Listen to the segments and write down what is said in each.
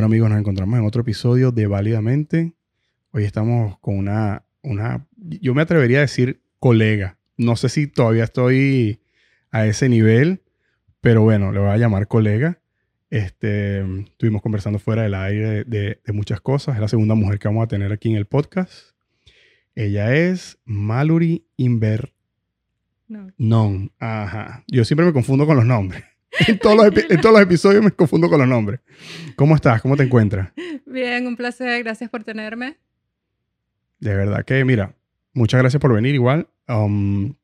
Bueno amigos, nos encontramos en otro episodio de Válidamente. Hoy estamos con una, una, yo me atrevería a decir colega. No sé si todavía estoy a ese nivel, pero bueno, le voy a llamar colega. Este, estuvimos conversando fuera del aire de, muchas cosas. Es la segunda mujer que vamos a tener aquí en el podcast. Ella es Mallory Inver. No. Non. Ajá. Yo siempre me confundo con los nombres. en, todos los episodios me confundo con los nombres. ¿Cómo estás? ¿Cómo te encuentras? Bien, un placer. Gracias por tenerme. De verdad que, mira, muchas gracias por venir igual. Um,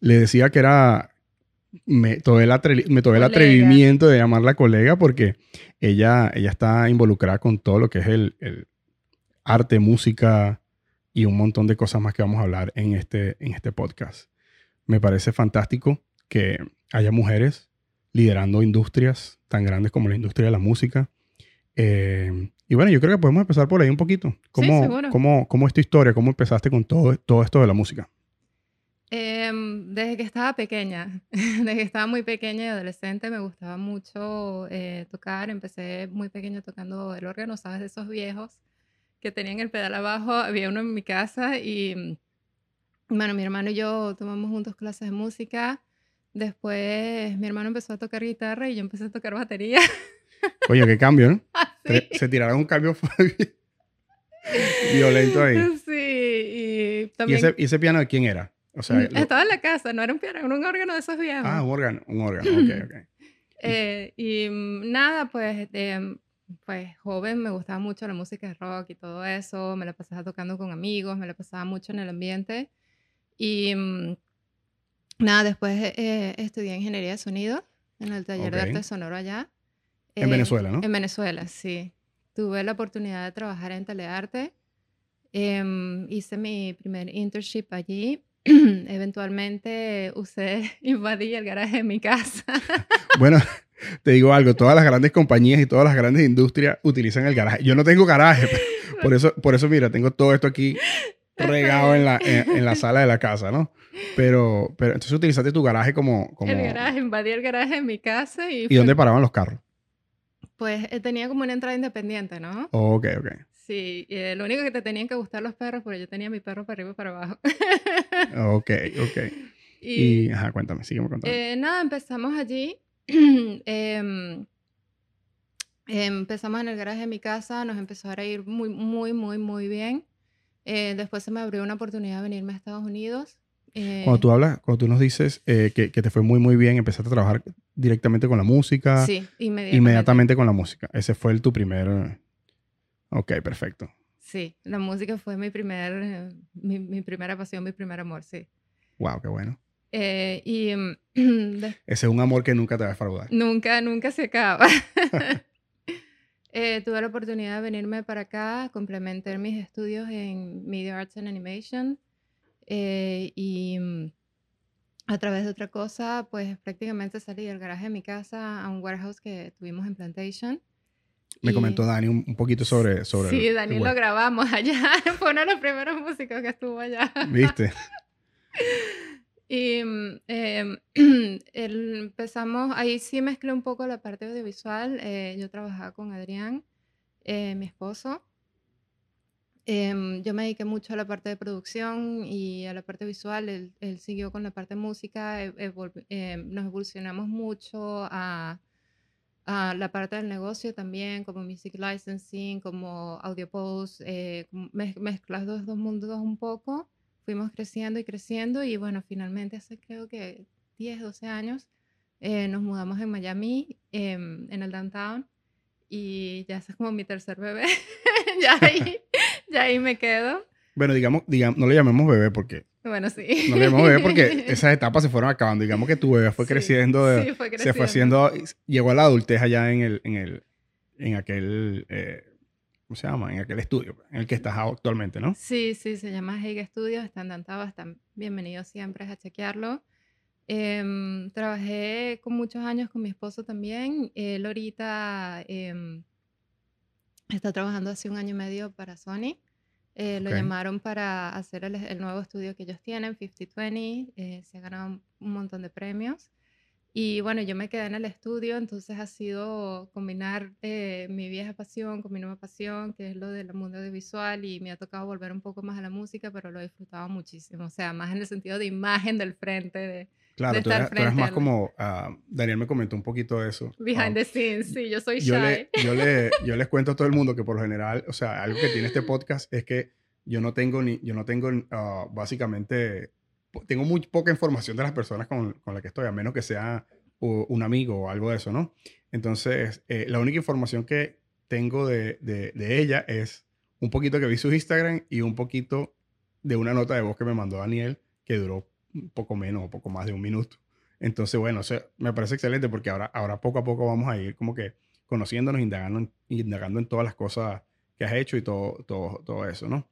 le decía que era... Me tomé, el, atrevimiento de llamarla colega porque ella, ella está involucrada con todo lo que es el, el arte, música y un montón de cosas más que vamos a hablar en este, en este podcast. Me parece fantástico que haya mujeres liderando industrias tan grandes como la industria de la música. Eh, y bueno, yo creo que podemos empezar por ahí un poquito. ¿Cómo, sí, cómo, cómo es tu historia? ¿Cómo empezaste con todo, todo esto de la música? Em, desde que estaba pequeña, desde que estaba muy pequeña y adolescente me gustaba mucho eh, tocar. Empecé muy pequeña tocando el órgano, ¿sabes? De esos viejos que tenían el pedal abajo. Había uno en mi casa y, bueno, mi hermano y yo tomamos juntos clases de música. Después mi hermano empezó a tocar guitarra y yo empecé a tocar batería. Oye, qué cambio, ¿no? Se tiraron un cambio violento ahí. Sí, y también... ¿Y ese, piano de quién era? O sea, mm, Estaba en la casa, no era un piano, era un órgano de esos viejos. Ah, un órgano, un órgano, ok, ok. Eh, y mm, nada, pues, pues joven me gustaba mucho la música de rock y todo eso, me la pasaba tocando con amigos, me la pasaba mucho en el ambiente. Y mm, Nada, después eh, estudié ingeniería de sonido en el taller de arte sonoro allá. En eh, Venezuela, ¿no? En Venezuela, sí. Tuve la oportunidad de trabajar en telearte. Em, hice mi primer internship allí. Eventualmente usé, invadí el garaje de mi casa. bueno, te digo algo, todas las grandes compañías y todas las grandes industrias utilizan el garaje. Yo no tengo garaje, por eso, por eso mira, tengo todo esto aquí regado en la, en la sala de la casa, ¿no? Pero, pero entonces utilizaste tu garaje como, como... El garaje, invadí el garaje en mi casa y... ¿Y dónde paraban los carros? Pues eh, tenía como una entrada independiente, ¿no? ok, ok. Sí, eh, lo único que te tenían que gustar los perros, porque yo tenía mi perro para arriba y para abajo. ok, ok. Y, ajá, cuéntame, sígueme contando. Eh, nada, empezamos allí. Em, empezamos en el garaje de mi casa, nos empezó a ir muy, muy, muy, muy bien. Después se me abrió una oportunidad de venirme a Estados Unidos cuando eh, tú hablas, cuando tú nos dices eh, que, que, te fue muy, muy bien, empezaste a trabajar directamente con la música. Sí, inmediatamente. Inmediatamente con la música. Ese fue el, tu primer... Ok, perfecto. Sí, la música fue mi, primer, mi, mi primera pasión, mi primer amor, sí. Wow, qué bueno. Eh, y, Ese es un amor que nunca te va a defraudar. Nunca, nunca se acaba. tuve la oportunidad de venirme para acá, complementar mis estudios en Media Arts and Animation. Eh, y mm, a través de otra cosa, pues prácticamente salí del garaje de mi casa a un warehouse que tuvimos en Plantation. Me comentó Dani un, poquito sobre... sobre sí, Dani lo grabamos allá. Fue uno de los primeros músicos que estuvo allá. ¿Viste? y em, empezamos, ahí sí mezclé un poco la parte audiovisual. Eh, yo trabajaba con Adrián, eh, mi esposo. Em, yo me dediqué mucho a la parte de producción y a la parte visual. Él, él siguió con la parte música. E, em, nos evolucionamos mucho a, a, la parte del negocio también, como music licensing, como audio post, eh, mezclas los dos mundos un poco. Fuimos creciendo y creciendo y bueno, finalmente hace creo que 10, 12 años eh, nos mudamos en Miami, em, en el downtown y ya es como mi tercer bebé. ya ahí ya ahí me quedo. Bueno, digamos, digamos, no le llamemos bebé porque... Bueno, sí. No le llamemos bebé porque esas etapas se fueron acabando. Digamos que tu bebé fue creciendo. sí, fue creciendo. Se fue haciendo... Llegó a la adultez allá en el... En, el, en aquel... Eh, ¿Cómo se llama? En aquel estudio en el que estás actualmente, ¿no? Sí, sí, se llama Hague Studios. Están dantados, están bienvenidos siempre a chequearlo. Em, trabajé con muchos años con mi esposo también. Él ahorita... Eh, Está trabajando hace un año y medio para Sony. Eh, lo llamaron para hacer el, nuevo estudio que ellos tienen, 5020. Eh, se ha ganado un montón de premios. Y bueno, yo me quedé en el estudio, entonces ha sido combinar eh, mi vieja pasión con mi nueva pasión, que es lo del mundo audiovisual, y me ha tocado volver un poco más a la música, pero lo he disfrutado muchísimo, o sea, más en el sentido de imagen del frente, de, Claro, tú, eres, más como, uh, Daniel me comentó un poquito de eso. Behind the scenes, sí, yo soy shy. Yo, le, yo, le, yo, les cuento a todo el mundo que por lo general, o sea, algo que tiene este podcast es que yo no tengo ni, yo no tengo uh, básicamente, tengo muy poca información de las personas con, con las que estoy, a menos que sea un amigo o algo de eso, ¿no? Entonces, eh, la única información que tengo de, de, de ella es un poquito que vi su Instagram y un poquito de una nota de voz que me mandó Daniel que duró un poco menos o poco más de un minuto. Entonces, bueno, me parece excelente porque ahora, ahora poco a poco vamos a ir como que conociéndonos, indagando, indagando en todas las cosas que has hecho y todo, todo, todo eso, ¿no?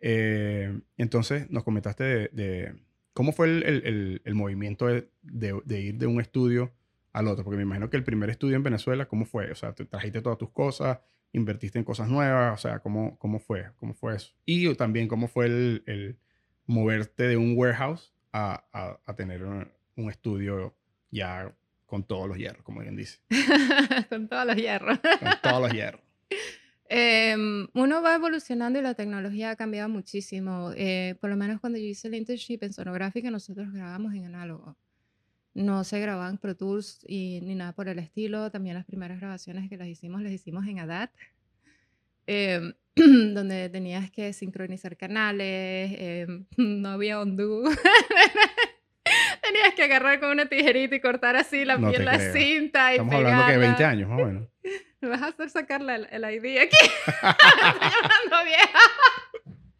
Eh, entonces, nos comentaste de, cómo fue el, el, el movimiento de, de, ir de un estudio al otro, porque me imagino que el primer estudio en Venezuela, ¿cómo fue? O sea, te trajiste todas tus cosas, invertiste en cosas nuevas, o sea, ¿cómo, cómo fue? ¿Cómo fue eso? Y también, ¿cómo fue el, el moverte de un warehouse a, a, tener un, estudio ya con todos los hierros, como bien dice. con todos los hierros. con todos los hierros. Em, uno va evolucionando y la tecnología ha cambiado muchísimo. Eh, por lo menos cuando yo hice el internship en sonográfica, nosotros grabamos en análogo. No se grababan Pro Tools y, ni nada por el estilo. También las primeras grabaciones que las hicimos, las hicimos en ADAT, em, donde tenías que sincronizar canales, em, no había undo. tenías que agarrar con una tijerita y cortar así la, piel, la cinta. Y Estamos hablando que de 20 años, más o menos. Me vas a hacer sacar el ID aquí. Estoy hablando vieja.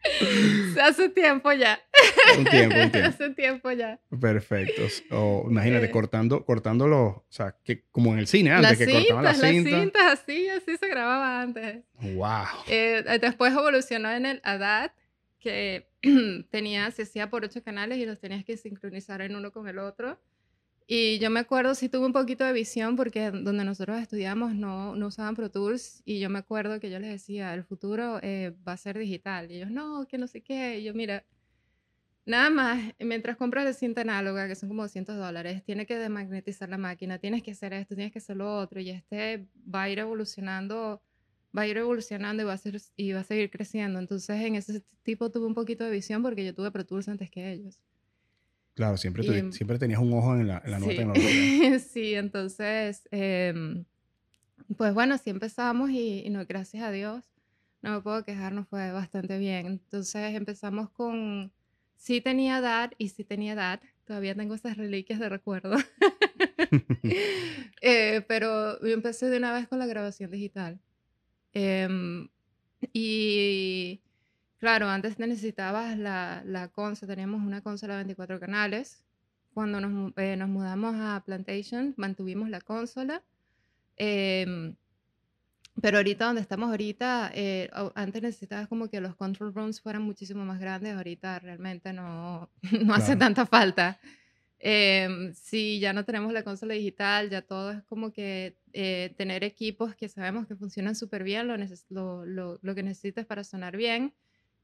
Hace tiempo ya. Un tiempo, un tiempo. Hace tiempo ya. Perfecto. O imagínate, eh. cortando, cortándolo, o sea, que como en el cine antes, que cortaban las cintas. Las cintas así, así se grababa antes. Wow. Eh, después evolucionó en el ADAT, que tenía, se hacía por ocho canales y los tenías que sincronizar en uno con el otro. Y yo me acuerdo, sí tuve un poquito de visión porque donde nosotros estudiamos no, no usaban Pro Tools y yo me acuerdo que yo les decía, el futuro eh, va a ser digital. Y ellos, no, que no sé qué. Y yo, mira, nada más, mientras compras la cinta análoga, que son como 200 dólares, tienes que desmagnetizar la máquina, tienes que hacer esto, tienes que hacer lo otro. Y este va a ir evolucionando, va a ir evolucionando y va a, ser, y va a seguir creciendo. Entonces, en ese tipo tuve un poquito de visión porque yo tuve Pro Tools antes que ellos. Claro, siempre, siempre tenías un ojo en la, en la sí. nota sí, entonces, em, pues bueno, así empezamos y, no, gracias a Dios, no me puedo quejar, nos fue bastante bien. Entonces empezamos con, sí tenía edad y sí tenía edad, todavía tengo esas reliquias de recuerdo, eh, pero yo empecé de una vez con la grabación digital. Em, y Claro, antes necesitabas la, la consola, teníamos una consola de 24 canales. Cuando nos, eh, nos mudamos a Plantation, mantuvimos la consola. Em, pero ahorita donde estamos ahorita, eh, antes necesitabas como que los control rooms fueran muchísimo más grandes, ahorita realmente no, no hace tanta falta. Eh, sí, ya no tenemos la consola digital, ya todo es como que eh, tener equipos que sabemos que funcionan súper bien, lo, lo, lo, lo, que necesitas para sonar bien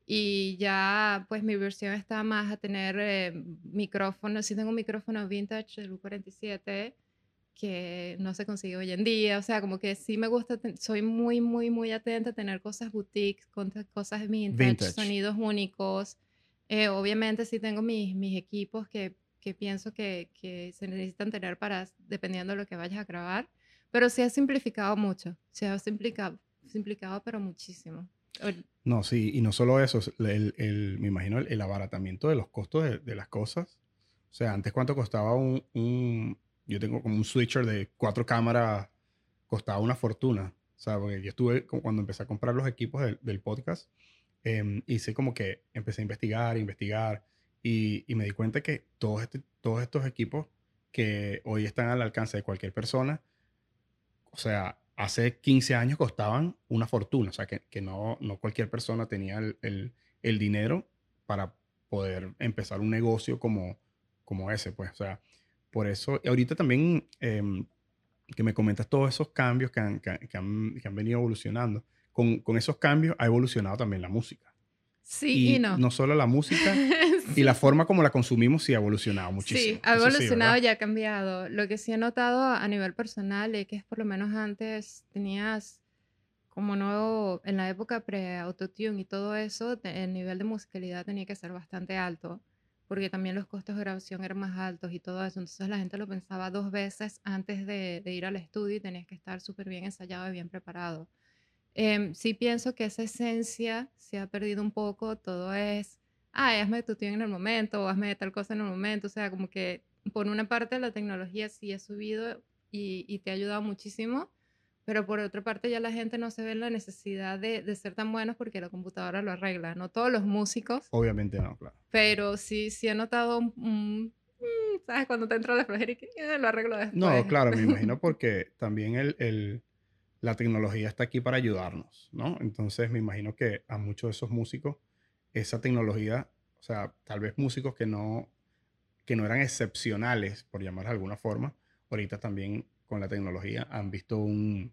y ya pues mi versión está más a tener eh, micrófono, sí tengo un micrófono vintage del U47 que no se consigue hoy en día, o sea, como que sí me gusta, soy muy, muy, muy atenta a tener cosas boutiques, cosas vintage, sonidos únicos. Eh, obviamente sí tengo mis, mis equipos que, que pienso que, que, se necesitan tener para, dependiendo de lo que vayas a grabar, pero sí ha simplificado mucho, se ha simplificado, simplificado pero muchísimo. No, sí, y no solo eso, el, el, me imagino el, abaratamiento de los costos de, las cosas. O sea, antes cuánto costaba un, un, yo tengo como un switcher de cuatro cámaras, costaba una fortuna. O sea, porque yo estuve, cuando empecé a comprar los equipos del, del podcast, eh, hice como que empecé a investigar, investigar, y, y me di cuenta que todos, este, todos estos equipos que hoy están al alcance de cualquier persona, o sea, hace 15 años costaban una fortuna, o sea, que, que no, no cualquier persona tenía el, el, el, dinero para poder empezar un negocio como, como ese, pues, o sea, por eso, y ahorita también eh, que me comentas todos esos cambios que han, que, que han, que han venido evolucionando, con, con, esos cambios ha evolucionado también la música. Sí y, no. No solo la música, Y la forma como la consumimos sí ha evolucionado muchísimo. Sí, ha evolucionado y ha cambiado. Lo que sí he notado a nivel personal es que por lo menos antes tenías como nuevo, en la época pre-autotune y todo eso, el nivel de musicalidad tenía que ser bastante alto, porque también los costos de grabación eran más altos y todo eso. Entonces la gente lo pensaba dos veces antes de, ir al estudio y tenías que estar súper bien ensayado y bien preparado. Em, sí pienso que esa esencia se ha perdido un poco, todo es, ah, hazme tu en el momento o hazme tal cosa en el momento, o sea, como que por una parte la tecnología sí ha subido y, y te ha ayudado muchísimo, pero por otra parte ya la gente no se ve en la necesidad de, de, ser tan buenos porque la computadora lo arregla, no todos los músicos. Obviamente no, claro. Pero sí, sí he notado un, mm, ¿sabes? Cuando te entra la flojera y que eh, lo arreglo después. No, claro, me imagino porque también el, el, la tecnología está aquí para ayudarnos, ¿no? Entonces me imagino que a muchos de esos músicos esa tecnología, o sea, tal vez músicos que no, que no eran excepcionales, por llamar de alguna forma, ahorita también con la tecnología han visto un,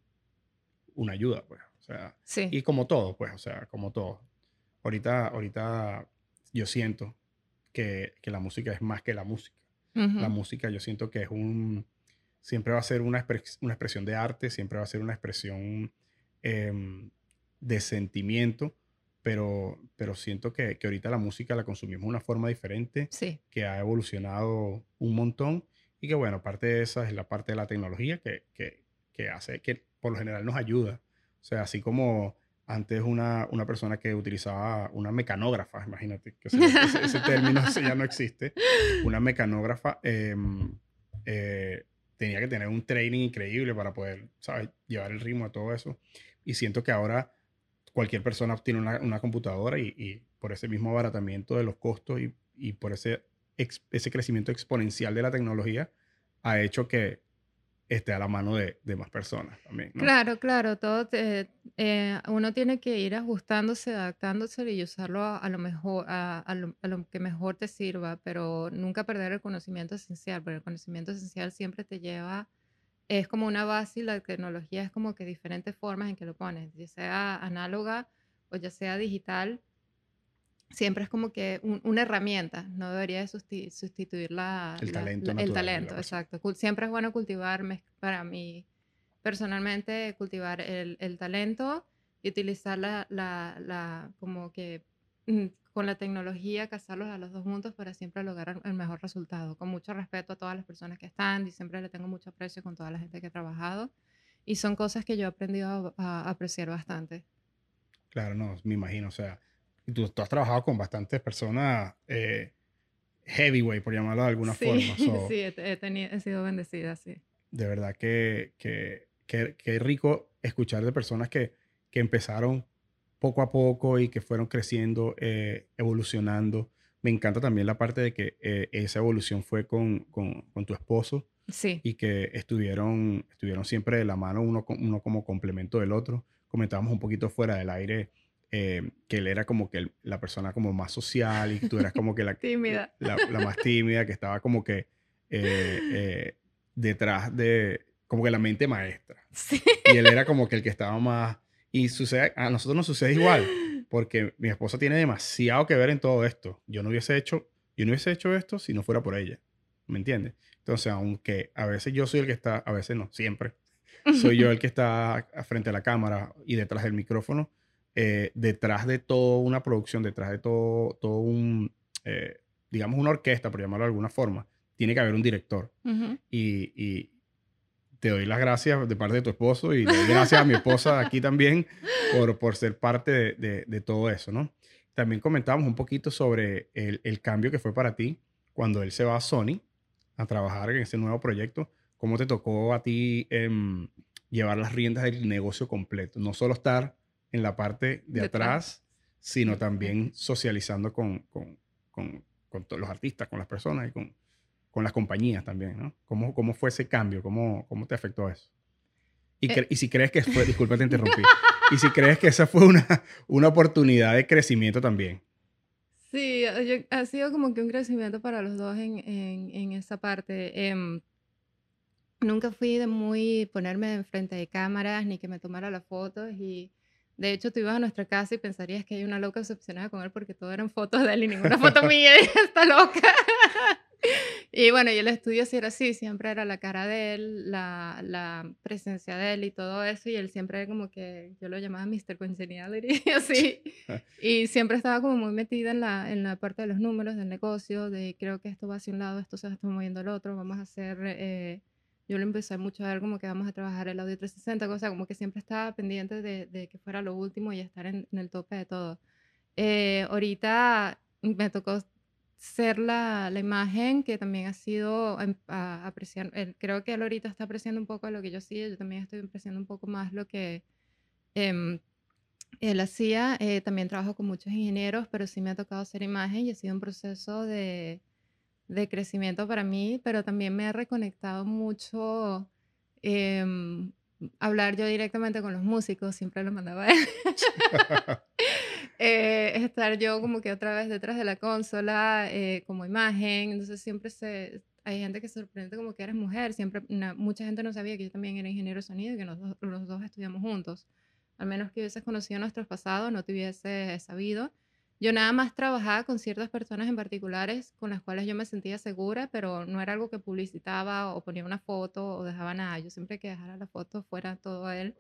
una ayuda, pues. O sea, y como todo, pues, o sea, como todo. Ahorita, ahorita yo siento que, que la música es más que la música. La música yo siento que es un, siempre va a ser una, una expresión de arte, siempre va a ser una expresión em, de sentimiento, pero, pero siento que, que, ahorita la música la consumimos de una forma diferente, que ha evolucionado un montón y que bueno, parte de esa es la parte de la tecnología que, que, que hace que por lo general nos ayuda. O sea, así como antes una, una persona que utilizaba una mecanógrafa, imagínate, que ese, ese, término ya no existe, una mecanógrafa em, eh, tenía que tener un training increíble para poder, ¿sabes?, llevar el ritmo a todo eso. Y siento que ahora cualquier persona tiene una, una computadora y, y, por ese mismo abaratamiento de los costos y, y por ese ese crecimiento exponencial de la tecnología ha hecho que esté a la mano de, de más personas también. Claro, claro, todo eh, uno tiene que ir ajustándose, adaptándose y usarlo a, lo mejor, a, a, lo, a, lo, que mejor te sirva, pero nunca perder el conocimiento esencial, porque el conocimiento esencial siempre te lleva, es como una base y la tecnología es como que diferentes formas en que lo pones, ya sea análoga o ya sea digital, siempre es como que una herramienta, no debería sustituir la, el talento. el talento, exacto. Siempre es bueno cultivar, para mí personalmente, cultivar el, el talento y utilizar la, como que mm, con la tecnología, casarlos a los dos juntos para siempre lograr el mejor resultado. Con mucho respeto a todas las personas que están y siempre le tengo mucho aprecio con toda la gente que ha trabajado. Y son cosas que yo he aprendido a, a apreciar bastante. Claro, no, me imagino, o sea, tú, tú, has trabajado con bastantes personas eh, heavyweight, por llamarlo de alguna forma. sí, he, tenido, he, sido bendecida, sí. De verdad que, que, que, rico escuchar de personas que, que, empezaron poco a poco y que fueron creciendo, eh, evolucionando. Me encanta también la parte de que eh, esa evolución fue con, con, con, tu esposo. Sí. Y que estuvieron, estuvieron siempre de la mano, uno, uno como complemento del otro. Comentábamos un poquito fuera del aire eh, que él era como que la persona como más social y tú eras como que la, tímida. La, más tímida, que estaba como que eh, eh, detrás de, como que la mente maestra. Y él era como que el que estaba más... Y sucede, a nosotros nos sucede igual, porque mi esposa tiene demasiado que ver en todo esto. Yo no hubiese hecho, yo no hubiese hecho esto si no fuera por ella. ¿Me entiendes? Entonces, aunque a veces yo soy el que está, a veces no, siempre, soy yo el que está frente a la cámara y detrás del micrófono, eh, detrás de toda una producción, detrás de todo, todo un, eh, digamos, una orquesta, por llamarlo de alguna forma, tiene que haber un director. y, y, te doy las gracias de parte de tu esposo y le doy gracias a mi esposa aquí también por, por ser parte de, de, de, todo eso, ¿no? También comentábamos un poquito sobre el, el, cambio que fue para ti cuando él se va a Sony a trabajar en ese nuevo proyecto. ¿Cómo te tocó a ti eh, llevar las riendas del negocio completo? No solo estar en la parte de, atrás, sino también socializando con, con, con, con los artistas, con las personas y con, con las compañías también, ¿no? ¿Cómo, cómo fue ese cambio? ¿Cómo, cómo te afectó eso? Y, eh. y si crees que fue, disculpa te interrumpí, y si crees que esa fue una, una oportunidad de crecimiento también. Sí, ha sido como que un crecimiento para los dos en, en, en esa parte. Em, nunca fui de muy ponerme enfrente de cámaras ni que me tomara las fotos y De hecho, tú ibas a nuestra casa y pensarías que hay una loca obsesionada con él porque todo eran fotos de él y ninguna foto mía y está loca. Y bueno, y el estudio sí era así, siempre era la cara de él, la, la, presencia de él y todo eso, y él siempre como que, yo lo llamaba Mr. Congeniality, así, y siempre estaba como muy metida en la, en la parte de los números del negocio, de creo que esto va hacia un lado, esto se está moviendo al otro, vamos a hacer, eh, yo lo empecé mucho a ver como que vamos a trabajar el audio 360, cosa como que siempre estaba pendiente de, de que fuera lo último y estar en, en el tope de todo. Eh, ahorita me tocó ser la, la, imagen que también ha sido em, apreciar, creo que él ahorita está apreciando un poco lo que yo hacía, yo también estoy apreciando un poco más lo que em, él hacía, eh, también trabajo con muchos ingenieros, pero sí me ha tocado hacer imagen y ha sido un proceso de, de crecimiento para mí, pero también me ha reconectado mucho em, hablar yo directamente con los músicos, siempre lo mandaba a él. Eh, estar yo como que otra vez detrás de la consola eh, como imagen, entonces siempre se, hay gente que se sorprende como que eres mujer, siempre, mucha gente no sabía que yo también era ingeniero de sonido y que los, los dos estudiamos juntos, al menos que hubieses conocido nuestros pasados, no te hubiese sabido. Yo nada más trabajaba con ciertas personas en particulares con las cuales yo me sentía segura, pero no era algo que publicitaba o ponía una foto o dejaba nada. Yo siempre que dejara la foto fuera todo él.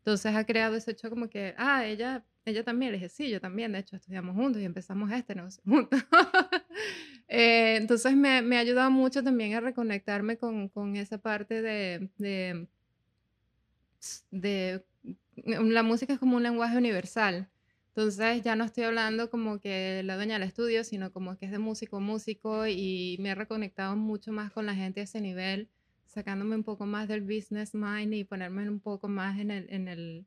Entonces ha creado ese hecho como que, ah, ella, ella también. Le dije, sí, yo también. De hecho, estudiamos juntos y empezamos este negocio juntos. eh, entonces me, me ha ayudado mucho también a reconectarme con, con esa parte de, de, de, la música es como un lenguaje universal. Entonces ya no estoy hablando como que la dueña del estudio, sino como que es de músico músico y me he reconectado mucho más con la gente a ese nivel, sacándome un poco más del business mind y ponerme un poco más en el, en el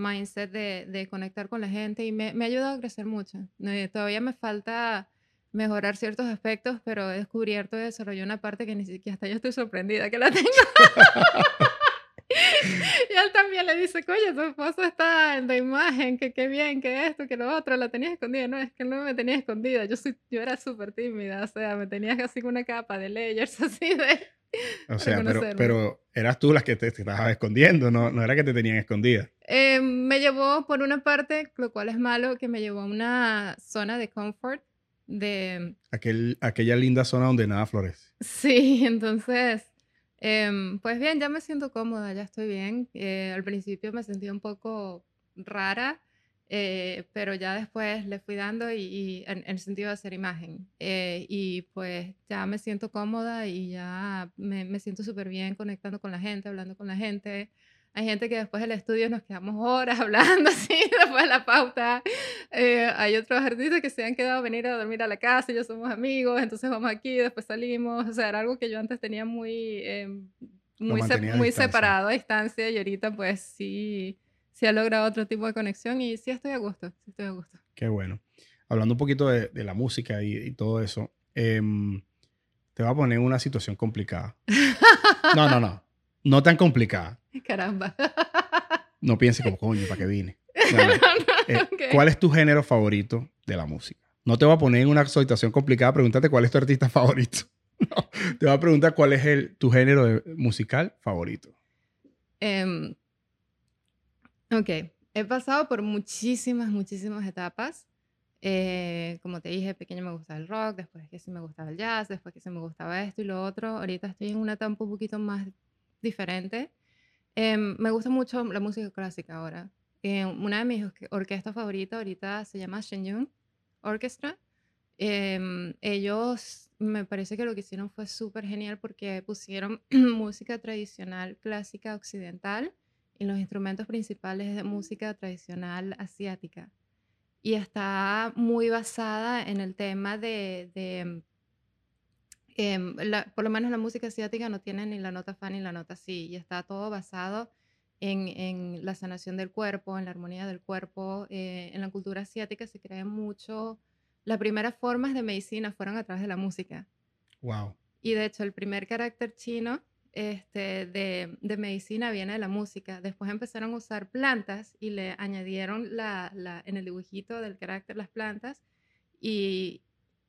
mindset de, de conectar con la gente y me, me ha ayudado a crecer mucho. Eh, todavía me falta mejorar ciertos aspectos, pero he descubierto y desarrollado una parte que ni siquiera hasta yo estoy sorprendida que la tengo. y él también le dice, oye, tu esposo está en la imagen, que qué bien, que esto, que lo otro, la tenías escondida. No, es que no me tenía escondida, yo, soy, yo era súper tímida, o sea, me tenías así con una capa de layers así de... O sea, pero, pero, eras tú las que te, estabas escondiendo, no, no era que te tenían escondida. Eh, me llevó, por una parte, lo cual es malo, que me llevó a una zona de confort, de... Aquel, aquella linda zona donde nada florece. Sí, entonces Em, pues bien, ya me siento cómoda, ya estoy bien. Eh, al principio me sentí un poco rara, eh, pero ya después le fui dando y, en, el sentido de hacer imagen. Eh, y pues ya me siento cómoda y ya me, me siento súper bien conectando con la gente, hablando con la gente. Hay gente que después del estudio nos quedamos horas hablando así, después de la pauta. Eh, hay otros artistas que se han quedado a venir a dormir a la casa y ya somos amigos, entonces vamos aquí, después salimos. O sea, era algo que yo antes tenía muy, eh, muy, muy separado a distancia y ahorita pues sí, sí ha logrado otro tipo de conexión y sí estoy a gusto, sí estoy a gusto. Qué bueno. Hablando un poquito de, de la música y, y todo eso, em, te voy a poner en una situación complicada. No, no, no. No tan complicada. Caramba. No piense como coño, ¿para qué vine? Eh, ¿Cuál es tu género favorito de la música? No te voy a poner en una situación complicada, pregúntate cuál es tu artista favorito. te voy a preguntar cuál es el, tu género musical favorito. Em, ok, he pasado por muchísimas, muchísimas etapas. Eh, como te dije, pequeño me gustaba el rock, después que sí me gustaba el jazz, después que sí me gustaba esto y lo otro. Ahorita estoy en una etapa un poquito más diferente. Em, me gusta mucho la música clásica ahora. Eh, una de mis orquestas favoritas ahorita se llama Shenyun Orchestra. Em, ellos me parece que lo que hicieron fue súper genial porque pusieron música tradicional clásica occidental y los instrumentos principales de música tradicional asiática. Y está muy basada en el tema de, de Em, por lo menos la música asiática no tiene ni la nota fa ni la nota si, y está todo basado en, en la sanación del cuerpo, en la armonía del cuerpo. Eh, en la cultura asiática se cree mucho, las primeras formas de medicina fueron a través de la música. Wow. Y de hecho, el primer carácter chino este, de, de, medicina viene de la música. Después empezaron a usar plantas y le añadieron la, la, en el dibujito del carácter las plantas y,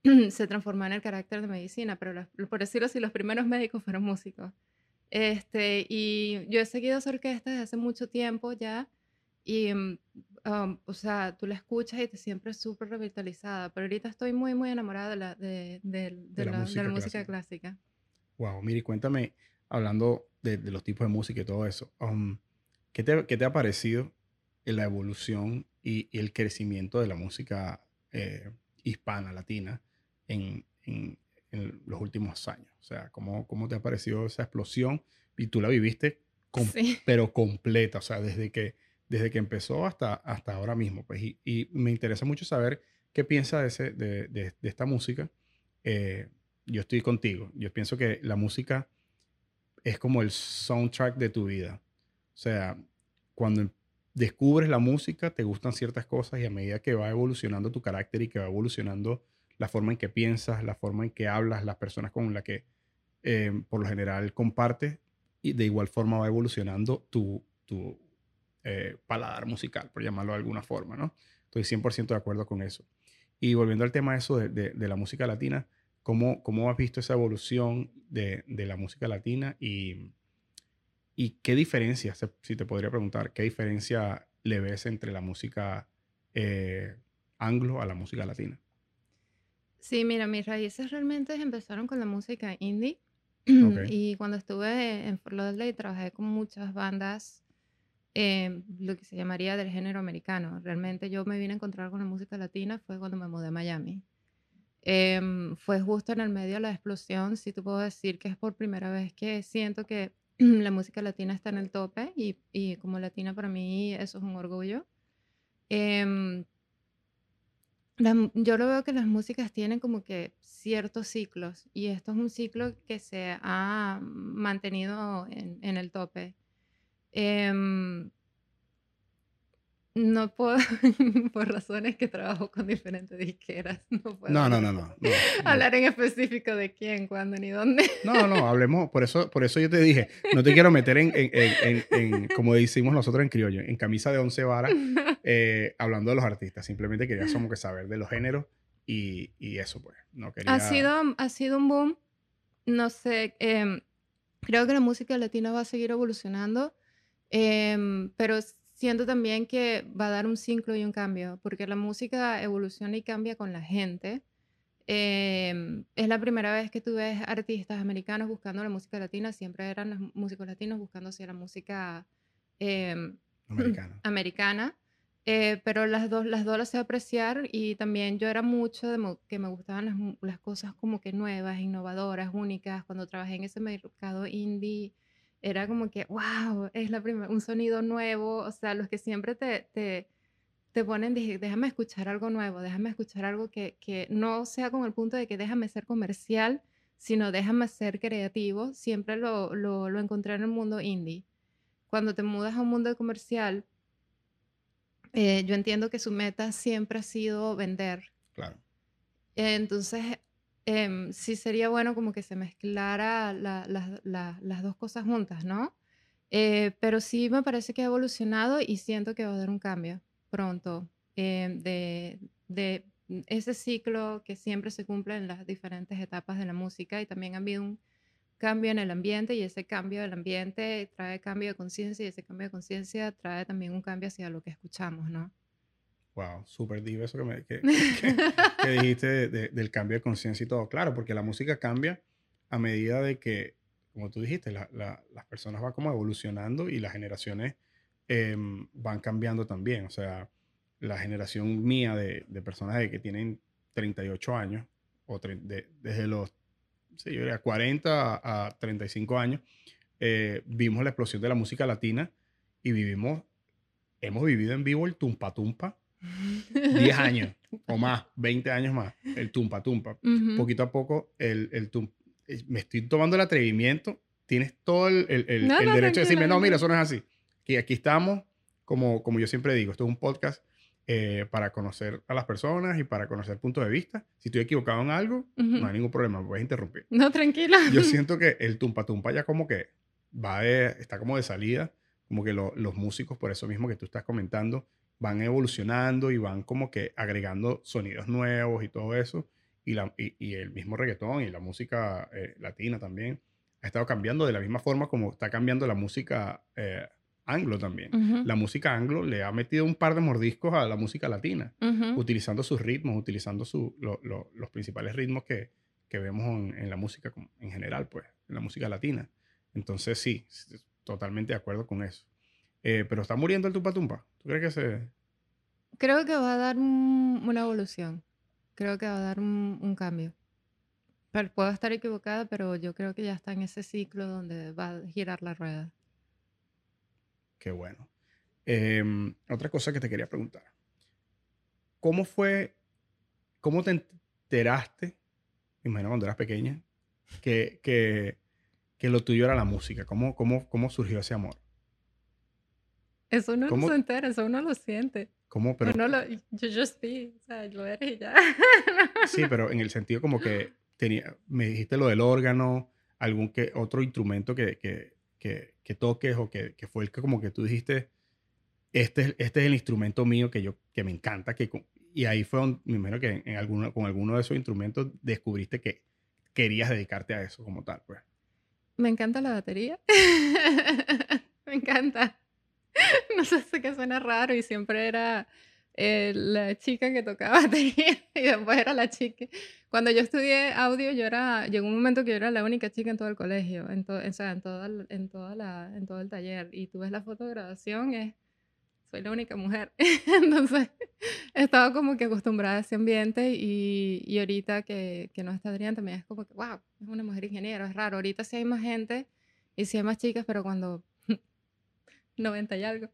se transformó en el carácter de medicina, pero por decirlo así, los primeros médicos fueron músicos. Este, y yo he seguido esa orquesta desde hace mucho tiempo ya, Y, mm, um, o sea, tú la escuchas y te sientes súper revitalizada. Pero ahorita estoy muy, muy enamorada de la, de, de- de la la, de la música música clásica. clásica. Wow, Miri, cuéntame, hablando de, de los tipos de música y todo eso, um, ¿qué te, qué te ha parecido en la evolución y, y el crecimiento de la música eh, hispana, latina, en, en- en los últimos años? O sea, ¿cómo, cómo te ha parecido esa explosión? Y tú la viviste, com- Sí. pero completa, o sea, desde que, desde que empezó hasta, hasta ahora mismo. Pues, y, y me interesa mucho saber qué piensas de, ese, de, de- de esta música. Eh, yo estoy contigo. Yo pienso que la música es como el soundtrack de tu vida. O sea, cuando descubres la música, te gustan ciertas cosas y a medida que va evolucionando tu carácter y que va evolucionando la forma en que piensas, la forma en que hablas, las personas con las que eh, por lo general compartes, y de igual forma va evolucionando tu, tu eh, paladar musical, por llamarlo de alguna forma, ¿no? Estoy 100% de acuerdo con eso. Y volviendo al tema eso de- de la música latina, ¿cómo, cómo has visto esa evolución de, de la música latina y, y qué diferencia, si te podría preguntar, qué diferencia le ves entre la música eh, anglo a la música latina? Sí, mira, mis raíces realmente empezaron con la música indie. Ok. Y cuando estuve en Fort Lauderdale trabajé con muchas bandas, eh, lo que se llamaría del género americano. Realmente yo me vine a encontrar con la música latina fue cuando me mudé a Miami. Em, fue justo en el medio de la explosión, sí te puedo decir que es por primera vez que siento que la música latina está en el tope y, como latina para mí eso es un orgullo. Em, yo lo veo que las músicas tienen como que ciertos ciclos y esto es un ciclo que se ha mantenido en, en el tope. Em, no puedo, por razones que trabajo con diferentes disqueras, no puedo No, no, no, no, no, no. hablar en específico de quién, cuándo ni dónde. No, no, hablemos, por eso, por eso yo te dije, no te quiero meter en, en, en, en- como decimos nosotros en criollo, en camisa de once varas, eh, hablando de los artistas. Simplemente quería como que saber de los géneros y, y eso, pues. No quería... Ha sido, ha sido un boom. No sé, em, creo que la música latina va a seguir evolucionando, em, pero siento también que va a dar un ciclo y un cambio, porque la música evoluciona y cambia con la gente. Em, es la primera vez que tú ves artistas americanos buscando la música latina, siempre eran los músicos latinos buscando hacia la música em, Americano. americana, eh, pero las dos, las dos las sé apreciar y también yo era mucho de que me gustaban las, las cosas como que nuevas, innovadoras, únicas. Cuando trabajé en ese mercado indie, era como que, wow, es la primera, un sonido nuevo, o sea, los que siempre te, te, te ponen, dije, déjame escuchar algo nuevo, déjame escuchar algo que, que no sea con el punto de que déjame ser comercial, sino déjame ser creativo, siempre lo, lo, lo encontré en el mundo indie. Cuando te mudas a un mundo comercial, eh, yo entiendo que su meta siempre ha sido vender. Claro. Entonces, em, sí sería bueno como que se mezclara la- la- la- las dos cosas juntas, ¿no? Eh, pero sí me parece que ha evolucionado y siento que va a haber un cambio pronto em, de, de ese ciclo que siempre se cumple en las diferentes etapas de la música y también ha habido un cambio en el ambiente y ese cambio del ambiente trae cambio de conciencia y ese cambio de conciencia trae también un cambio hacia lo que escuchamos, ¿no? Wow, súper divo eso que, me, que, que- que dijiste de- de- del cambio de conciencia y todo. Claro, porque la música cambia a medida de que, como tú dijiste, la- la- las personas van como evolucionando y las generaciones em, van cambiando también. O sea, la generación mía de, de personas de que tienen 38 años, o de- desde los sí, yo diría 40 a, a 35 años, eh, vimos la explosión de la música latina y vivimos, hemos vivido en vivo el tumpa tumpa 10 años o más, 20 años más, el tumpa tumpa. Ujú. Poquito a poco, el, el tum- eh, me estoy tomando el atrevimiento, tienes todo el, el- el- No, el no, derecho de decirme, no, mira, eso no es así. Que aquí estamos, como, como yo siempre digo, esto es un podcast eh, para conocer a las personas y para conocer puntos de vista. Si estoy equivocado en algo, no hay ningún problema, me puedes interrumpir. No, tranquila. Yo siento que el tumpa tumpa ya como que va de- está como de salida, como que lo- los músicos, por eso mismo que tú estás comentando, van evolucionando y van como que agregando sonidos nuevos y todo eso. Y, la, y, y el mismo reggaetón y la música eh, latina también ha estado cambiando de la misma forma como está cambiando la música eh, anglo también. La música anglo le ha metido un par de mordiscos a la música latina, utilizando sus ritmos, utilizando su, los principales ritmos que, que vemos en, la música en general, pues, en la música latina. Entonces, sí, totalmente de acuerdo con eso. Eh, pero está muriendo el Tumpa Tumpa. ¿Tú crees que se.? Creo que va a dar una evolución. Creo que va a dar un, cambio. Pero puedo estar equivocada, pero yo creo que ya está en ese ciclo donde va a girar la rueda. Qué bueno. Em, otra cosa que te quería preguntar. ¿Cómo fue, cómo te enteraste, imagino cuando eras pequeña, que, que, que lo tuyo era la música? ¿Cómo, cómo, cómo surgió ese amor? Eso uno no se entera, eso uno lo siente. ¿Cómo? Pero, no lo, yo just be, o sea, lo eres y ya. sí, pero en el sentido como que tenía, me dijiste lo del órgano, algún que, otro instrumento que, que, que, que toques o que, que, fue el que como que tú dijiste, este, este es el instrumento mío que yo, que me encanta, que, y ahí fue me imagino que en alguno, con alguno de esos instrumentos descubriste que querías dedicarte a eso como tal, pues. Me encanta la batería. me encanta. no sé, sé que suena raro y siempre era eh, la chica que tocaba batería y después era la chica. Cuando yo estudié audio, yo era, llegó un momento que yo era la única chica en todo el colegio, en, o sea, en, toda, en, toda la, en todo el taller. Y tú ves la foto de graduación, es, soy la única mujer. Entonces, estaba como que acostumbrada a ese ambiente y, y ahorita que, que no está Adrián también es como que, wow, es una mujer ingeniera, es raro. Ahorita sí hay más gente y sí hay más chicas, pero cuando 90 y algo.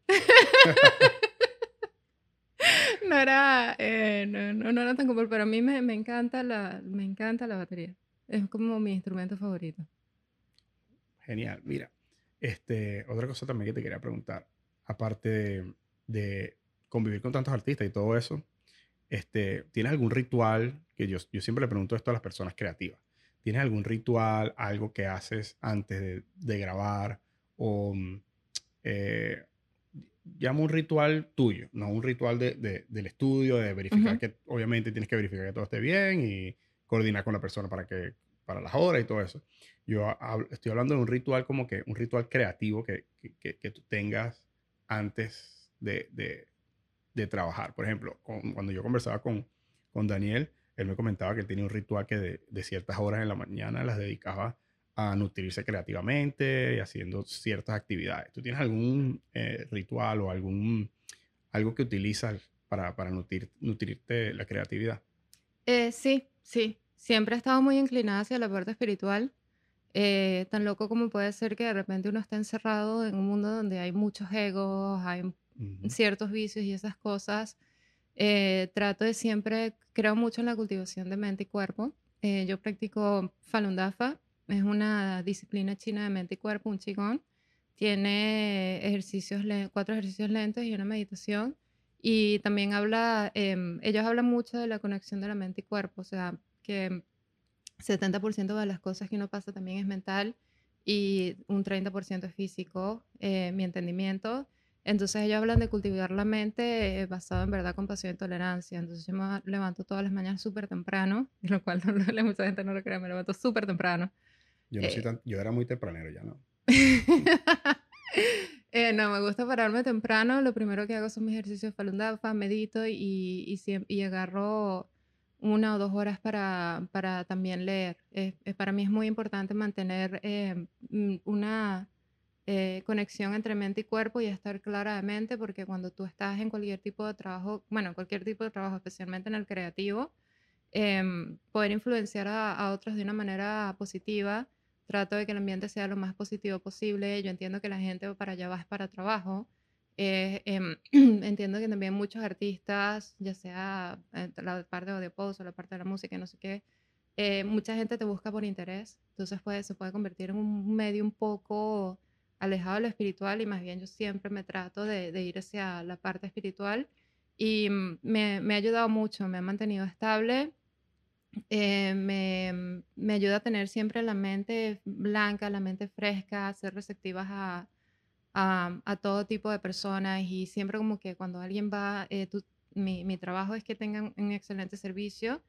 no era, eh, no, no, era tan común, pero a mí me, me, encanta la, me encanta la batería. Es como mi instrumento favorito. Genial. Mira, este, otra cosa también que te quería preguntar, aparte de, convivir con tantos artistas y todo eso, este, ¿tienes algún ritual? Que yo, yo siempre le pregunto esto a las personas creativas. ¿Tienes algún ritual, algo que haces antes de, de grabar? O mm, eh, llamo un ritual tuyo, no un ritual de, del estudio, de verificar que, obviamente tienes que verificar que todo esté bien y coordinar con la persona para que para las horas y todo eso. Yo estoy hablando de un ritual como que un ritual creativo que, que, que tú tengas antes de, de, trabajar. Por ejemplo, cuando yo conversaba con, con Daniel, él me comentaba que tenía un ritual que de, de, ciertas horas en la mañana las dedicaba a nutrirse creativamente y haciendo ciertas actividades. ¿Tú tienes algún eh, ritual o algún algo que utilizas para, para nutrir, nutrirte la creatividad? Eh, sí, sí. Siempre he estado muy inclinada hacia la parte espiritual. Eh, tan loco como puede ser que de repente uno está encerrado en un mundo donde hay muchos egos, hay ciertos vicios y esas cosas. trato de siempre, creo mucho en la cultivación de mente y cuerpo. yo practico Falun Dafa, es una disciplina china de mente y cuerpo, un qigong. Tiene ejercicios, cuatro ejercicios lentos y una meditación. Y también habla, em, ellos hablan mucho de la conexión de la mente y cuerpo, o sea, que 70% de las cosas que uno pasa también es mental y un 30% es físico, eh, mi entendimiento. Entonces ellos hablan de cultivar la mente eh, basado en verdad, compasión y tolerancia. Entonces yo me levanto todas las mañanas súper temprano, lo cual no, mucha gente no lo cree, me levanto súper temprano. Yo, no eh. yo era muy tempranero ya, ¿no? eh, no, me gusta pararme temprano. Lo primero que hago son mis ejercicios de Falun medito y, y, y, agarro una o dos horas para, para también leer. para mí es muy importante mantener eh, mm, una eh, conexión entre mente y cuerpo y estar clara de mente, porque cuando tú estás en cualquier tipo de trabajo, bueno, cualquier tipo de trabajo, especialmente en el creativo, em, poder influenciar a, a, otros de una manera positiva trato de que el ambiente sea lo más positivo posible. Yo entiendo que la gente para allá va para trabajo. Eh, em, entiendo que también muchos artistas, ya sea eh, la parte de post o la parte de la música, no sé qué, eh, mucha gente te busca por interés. Entonces puede, se puede convertir en un medio un poco alejado de lo espiritual y más bien yo siempre me trato de, de ir hacia la parte espiritual y mm, me, me, ha ayudado mucho, me ha mantenido estable eh, me, me, ayuda a tener siempre la mente blanca, la mente fresca, ser receptivas a, a, todo tipo de personas y siempre como que cuando alguien va, eh, mi, mi, trabajo es que tengan un excelente servicio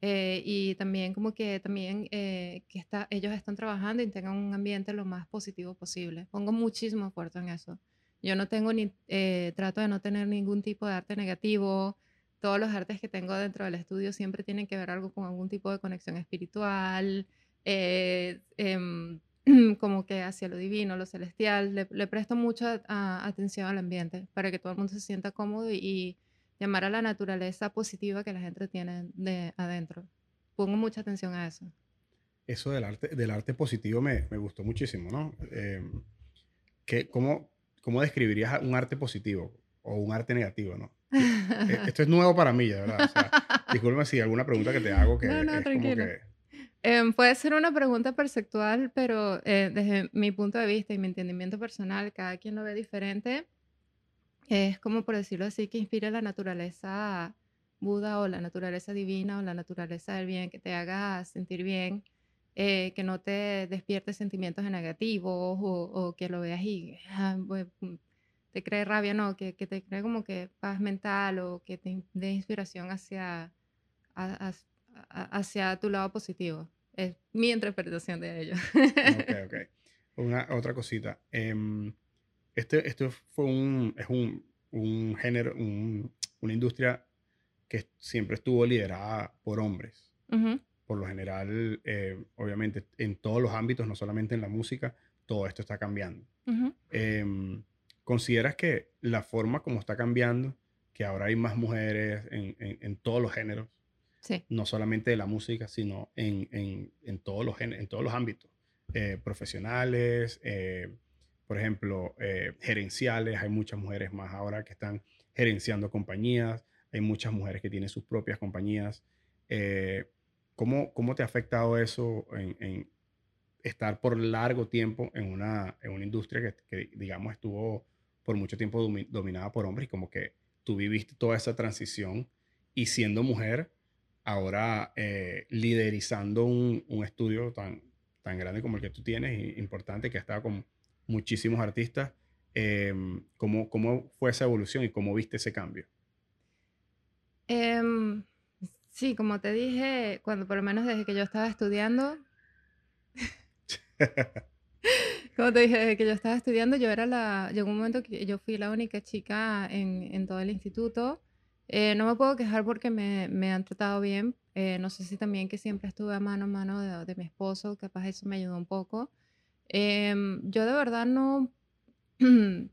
eh, y también como que también que está, ellos están trabajando y tengan un ambiente lo más positivo posible. Pongo muchísimo esfuerzo en eso. Yo no tengo ni, eh, trato de no tener ningún tipo de arte negativo. Todos los artes que tengo dentro del estudio siempre tienen que ver algo con algún tipo de conexión espiritual, eh, em, como que hacia lo divino, lo celestial. Le, presto mucha atención al ambiente para que todo el mundo se sienta cómodo y, llamar a la naturaleza positiva que la gente tiene de adentro. Pongo mucha atención a eso. Eso del arte, del arte positivo me, me gustó muchísimo, ¿no? Eh, cómo, ¿Cómo describirías un arte positivo o un arte negativo, no? Eh, esto es nuevo para mí, de verdad. O si alguna pregunta que te hago que no, no, es como que Em, puede ser una pregunta perceptual, pero eh, desde mi punto de vista y mi entendimiento personal, cada quien lo ve diferente. Es como por decirlo así, que inspire la naturaleza Buda o la naturaleza divina o la naturaleza del bien, que te haga sentir bien, eh, que no te despierte sentimientos negativos o, o que lo veas y ah, mm, te cree rabia, no, que, que, te cree como que paz mental o que te dé inspiración hacia, hacia tu lado positivo. Es mi interpretación de ello. ok, ok. Una, otra cosita. Em, este, esto fue un, es un, un género, una industria que siempre estuvo liderada por hombres. Por lo general, eh, obviamente, en todos los ámbitos, no solamente en la música, todo esto está cambiando. Em, ¿Consideras que la forma como está cambiando, que ahora hay más mujeres en, en todos los géneros, no solamente de la música, sino en, en, en todos, los, en todos los ámbitos. Eh, profesionales, eh, por ejemplo, eh, gerenciales. Hay muchas mujeres más ahora que están gerenciando compañías. Hay muchas mujeres que tienen sus propias compañías. ¿cómo, ¿Cómo te ha afectado eso en, estar por largo tiempo en una, en una industria que, digamos, estuvo por mucho tiempo dominada por hombres y como que tú viviste toda esa transición y siendo mujer, ahora eh, liderizando un, un, estudio tan, tan grande como el que tú tienes, y importante, que ha estado con muchísimos artistas. Em, ¿cómo, ¿Cómo fue esa evolución y cómo viste ese cambio? Em, sí, como te dije, cuando por lo menos desde que yo estaba estudiando, como te dije, desde que yo estaba estudiando, yo era la, llegó un momento que yo fui la única chica en, en todo el instituto eh, no me puedo quejar porque me, me han tratado bien. Eh, no sé si también que siempre estuve a mano a mano de, de mi esposo, capaz eso me ayudó un poco. Em, yo de verdad no...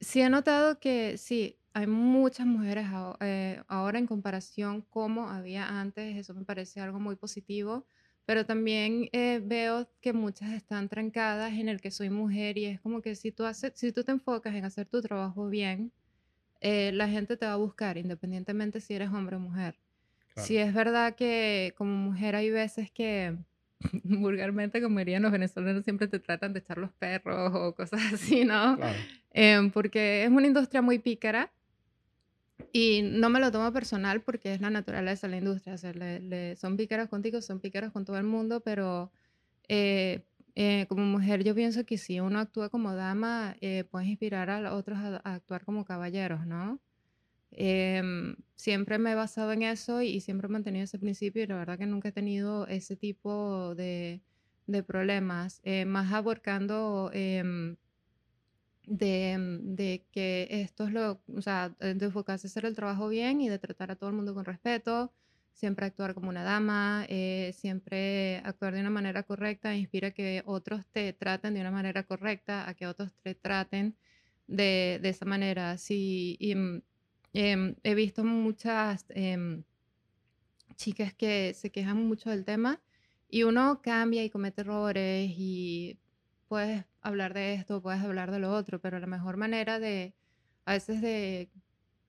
sí he notado que sí, hay muchas mujeres eh, ahora en comparación como había antes. Eso me parece algo muy positivo. Pero también veo que muchas están trancadas en el que soy mujer y es como que si tú, haces, si tú te enfocas en hacer tu trabajo bien, eh, la gente te va a buscar, independientemente si eres hombre o mujer. Si es verdad que como mujer hay veces que vulgarmente, como dirían los venezolanos, siempre te tratan de echar los perros o cosas así, ¿no? Em, porque es una industria muy pícara y no me lo tomo personal porque es la naturaleza de la industria. son pícaros contigo, son pícaros con todo el mundo, pero eh, eh, como mujer, yo pienso que si uno actúa como dama, eh, puedes inspirar a otros a, actuar como caballeros, ¿no? Em, siempre me he basado en eso y, siempre he mantenido ese principio y la verdad que nunca he tenido ese tipo de, de problemas, eh, más abarcando em, de, de, que esto es lo, o sea, de enfocarse a hacer el trabajo bien y de tratar a todo el mundo con respeto, siempre actuar como una dama, eh, siempre actuar de una manera correcta, inspira que otros te traten de una manera correcta, a que otros te traten de, de esa manera. Sí, mm, em, he visto muchas em, chicas que se quejan mucho del tema y uno cambia y comete errores y puedes hablar de esto, puedes hablar de lo otro, pero la mejor manera de, a veces de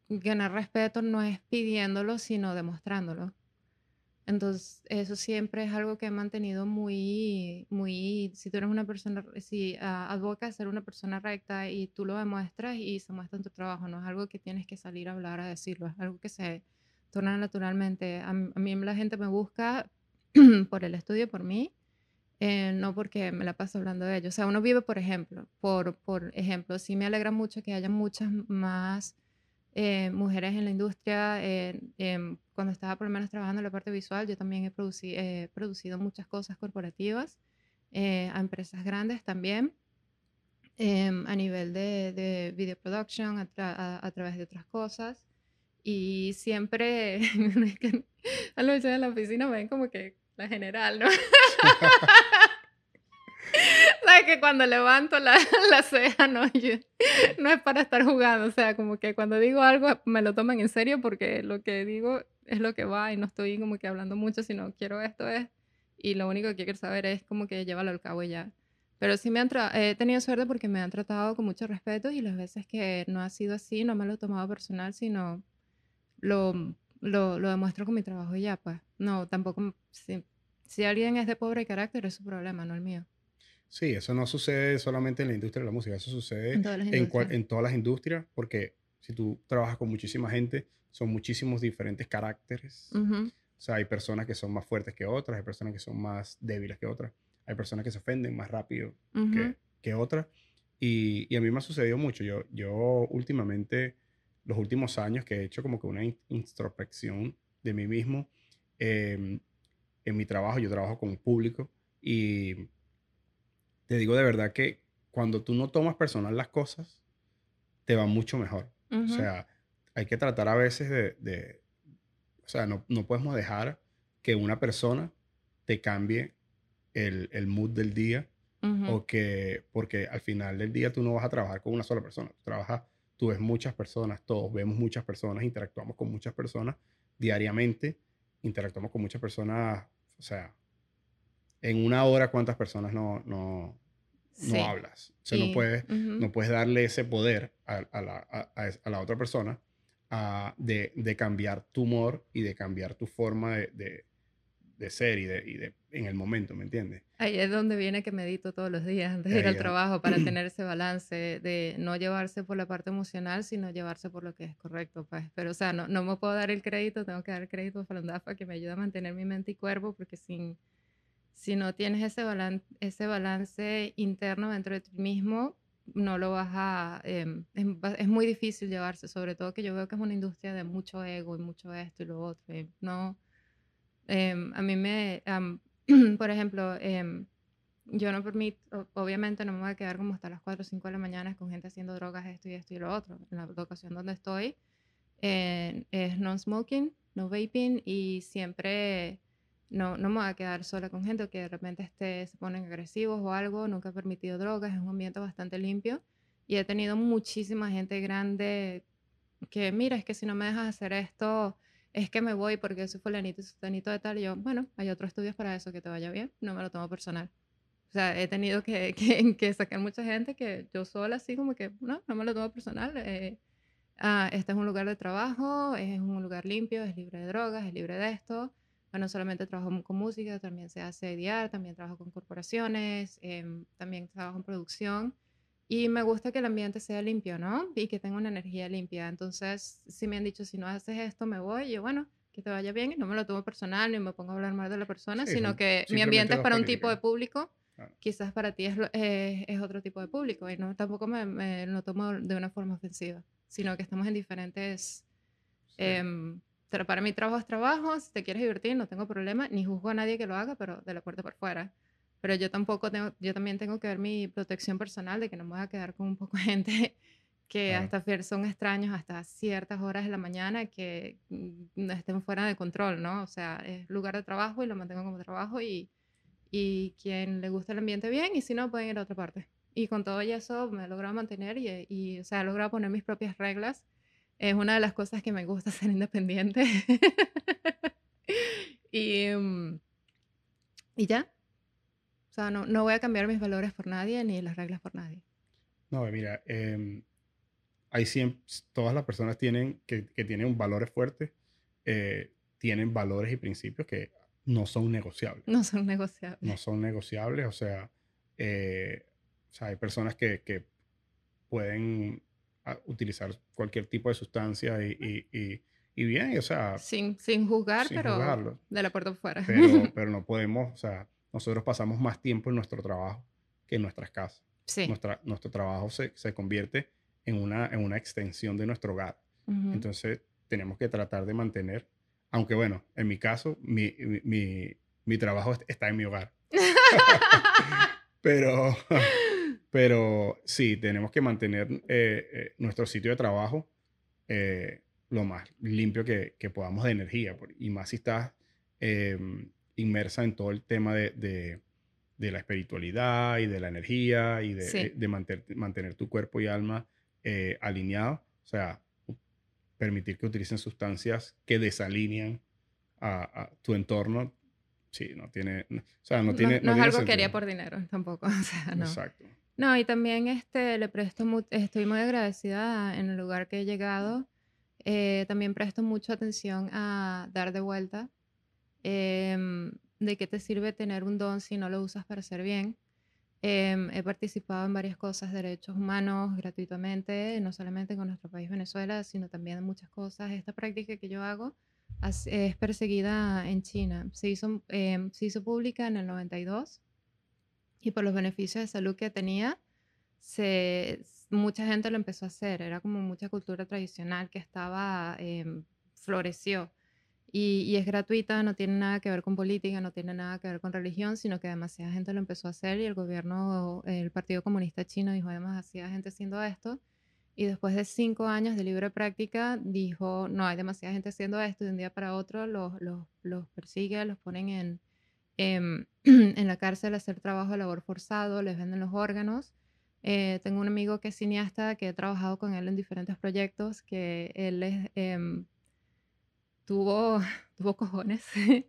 ganar respeto no es pidiéndolo, sino demostrándolo. Entonces, eso siempre es algo que he mantenido muy, muy, si tú eres una persona, si uh, advocas ser una persona recta y tú lo demuestras y se muestra en tu trabajo, no es algo que tienes que salir a hablar, a decirlo, es algo que se torna naturalmente. A, mí la gente me busca por el estudio, por mí, eh, no porque me la paso hablando de ello. O sea, uno vive, por ejemplo, por, por ejemplo, sí me alegra mucho que haya muchas más eh, mujeres en la industria. Em, cuando estaba por lo menos trabajando en la parte visual, yo también he producido muchas cosas corporativas eh, a empresas grandes también. em, a nivel de, de video production, a, través de otras cosas. Y siempre, a lo de la oficina me ven como que la general, ¿no? Sabes que cuando levanto la, la ceja no, no es para estar jugando, o sea, como que cuando digo algo me lo toman en serio porque lo que digo es lo que va y no estoy como que hablando mucho, sino quiero esto es y lo único que quiero saber es como que llévalo al cabo ya. Pero sí me han he tenido suerte porque me han tratado con mucho respeto y las veces que no ha sido así no me lo he tomado personal, sino lo, lo, lo demuestro con mi trabajo ya, pues. No, tampoco, si alguien es de pobre carácter es su problema, no el mío. Sí, eso no sucede solamente en la industria de la música, eso sucede en todas las industrias, en, todas las industrias porque si tú trabajas con muchísima gente, son muchísimos diferentes caracteres. O sea, hay personas que son más fuertes que otras, hay personas que son más débiles que otras, hay personas que se ofenden más rápido que, que, otras. Y, y, a mí me ha sucedido mucho. Yo, yo últimamente, los últimos años que he hecho como que una introspección de mí mismo, em, en mi trabajo, yo trabajo con público y te digo de verdad que cuando tú no tomas personal las cosas, te va mucho mejor. O sea, hay que tratar a veces de, de o sea, no, no, podemos dejar que una persona te cambie el, el mood del día o que, porque al final del día tú no vas a trabajar con una sola persona, tú trabajas, tú ves muchas personas, todos vemos muchas personas, interactuamos con muchas personas diariamente, interactuamos con muchas personas, o sea, en una hora cuántas personas no, no, no hablas. O sea, no, puedes, no puedes darle ese poder a, a, la, a, la, otra persona de, de, cambiar tu humor y de cambiar tu forma de, de, ser y, de, y de, en el momento, ¿me entiendes? Ahí es donde viene que medito todos los días antes de ir al trabajo para tener ese balance de no llevarse por la parte emocional, sino llevarse por lo que es correcto, pues. Pero, o sea, no, no me puedo dar el crédito, tengo que dar el crédito a Falandafa que me ayuda a mantener mi mente y cuerpo, porque sin si no tienes ese, balance, ese balance interno dentro de ti mismo, no lo vas a... Em, es, muy difícil llevarse, sobre todo que yo veo que es una industria de mucho ego y mucho esto y lo otro. no, em, a mí me... por ejemplo, em, yo no permito, obviamente no me voy a quedar como hasta las 4 o 5 de la mañana con gente haciendo drogas, esto y esto y lo otro. En la locación donde estoy eh, es non-smoking, no vaping y siempre no, no me voy a quedar sola con gente que de repente esté, se ponen agresivos o algo, nunca he permitido drogas, es un ambiente bastante limpio y he tenido muchísima gente grande que, mira, es que si no me dejas hacer esto, es que me voy porque soy fulanito y fulanito de tal, y yo, bueno, hay otros estudios para eso, que te vaya bien, no me lo tomo personal. O sea, he tenido que, que, sacar mucha gente que yo sola así como que, no, no me lo tomo personal. Eh, ah, este es un lugar de trabajo, es un lugar limpio, es libre de drogas, es libre de esto no solamente trabajo con música, también se hace IDR, también trabajo con corporaciones, em, también trabajo en producción. Y me gusta que el ambiente sea limpio, ¿no? Y que tenga una energía limpia. Entonces, si me han dicho, si no haces esto, me voy, yo, bueno, que te vaya bien y no me lo tomo personal ni me pongo a hablar mal de la persona, sino que mi ambiente es para un tipo de público. Quizás para ti es, es, otro tipo de público y no tampoco me, me, lo tomo de una forma ofensiva, sino que estamos en diferentes em, pero para mí trabajo es trabajo, si te quieres divertir no tengo problema, ni juzgo a nadie que lo haga, pero de la puerta por fuera. Pero yo tampoco tengo, yo también tengo que ver mi protección personal de que no me voy a quedar con un poco de gente que hasta son extraños hasta ciertas horas de la mañana que mm, no estén fuera de control, ¿no? O sea, es lugar de trabajo y lo mantengo como trabajo y, y quien le gusta el ambiente bien y si no pueden ir a otra parte. Y con todo eso me he logrado mantener y, y o sea, he logrado poner mis propias reglas es una de las cosas que me gusta ser independiente. y, mm, y ya. O sea, no, no voy a cambiar mis valores por nadie ni las reglas por nadie. No, mira, eh, hay siempre, todas las personas tienen, que, que tienen valores fuertes, eh, tienen valores y principios que no son negociables. No son negociables. No son negociables, o sea, eh, o sea hay personas que, que pueden utilizar cualquier tipo de sustancia y, y, y, bien, o sea... Sin, sin juzgar, pero de la puerta fuera. Pero, pero no podemos, o sea, nosotros pasamos más tiempo en nuestro trabajo que en nuestras casas. Sí. Nuestra, nuestro trabajo se, se convierte en una, en una extensión de nuestro hogar. Entonces, tenemos que tratar de mantener, aunque bueno, en mi caso, mi, mi, mi trabajo está en mi hogar. pero, Pero sí, tenemos que mantener eh, eh, nuestro sitio de trabajo lo más limpio que, que, podamos de energía. Y más si estás em, inmersa en todo el tema de, de, la espiritualidad y de la energía y de, de mantener, mantener, tu cuerpo y alma alineados. O sea, permitir que utilicen sustancias que desalinean a, tu entorno, sí, no tiene, o sea, no tiene... No, es algo que haría por dinero tampoco, o sea, no. Exacto. No, y también este, le presto, estoy muy agradecida en el lugar que he llegado. Eh, también presto mucha atención a dar de vuelta. Em, ¿De qué te sirve tener un don si no lo usas para hacer bien? Em, he participado en varias cosas, derechos humanos, gratuitamente, no solamente con nuestro país Venezuela, sino también en muchas cosas. Esta práctica que yo hago es perseguida en China. Se hizo, em, se hizo pública en el 92 y por los beneficios de salud que tenía, se, mucha gente lo empezó a hacer. Era como mucha cultura tradicional que estaba, eh, floreció. Y, y, es gratuita, no tiene nada que ver con política, no tiene nada que ver con religión, sino que demasiada gente lo empezó a hacer y el gobierno, el Partido Comunista Chino dijo, además, hacía gente haciendo esto. Y después de cinco años de libre práctica, dijo, no, hay demasiada gente haciendo esto y de un día para otro los, los, los persigue, los ponen en, en, en, la cárcel a hacer trabajo de labor forzado, les venden los órganos. Eh, tengo un amigo que es cineasta, que he trabajado con él en diferentes proyectos, que él es, eh, tuvo, tuvo cojones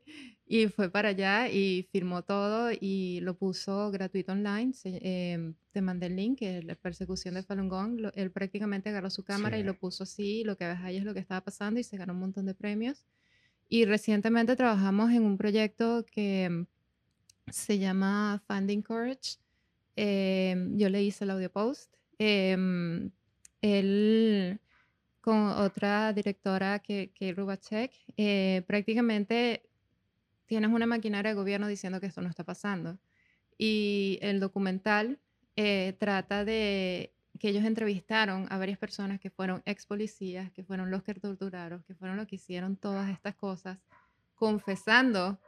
y fue para allá y firmó todo y lo puso gratuito online. Em, te mandé el link, la persecución de Falun Gong. él prácticamente agarró su cámara y lo puso así. Lo que ves ahí es lo que estaba pasando y se ganó un montón de premios. Y recientemente trabajamos en un proyecto que em, se llama Funding Courage. Em, yo le hice el audio post. él con otra directora que, que Rubachek, eh, prácticamente tienes una maquinaria de gobierno diciendo que esto no está pasando. Y el documental eh, trata de que ellos entrevistaron a varias personas que fueron ex policías, que fueron los que torturaron, que fueron los que hicieron todas estas cosas, confesando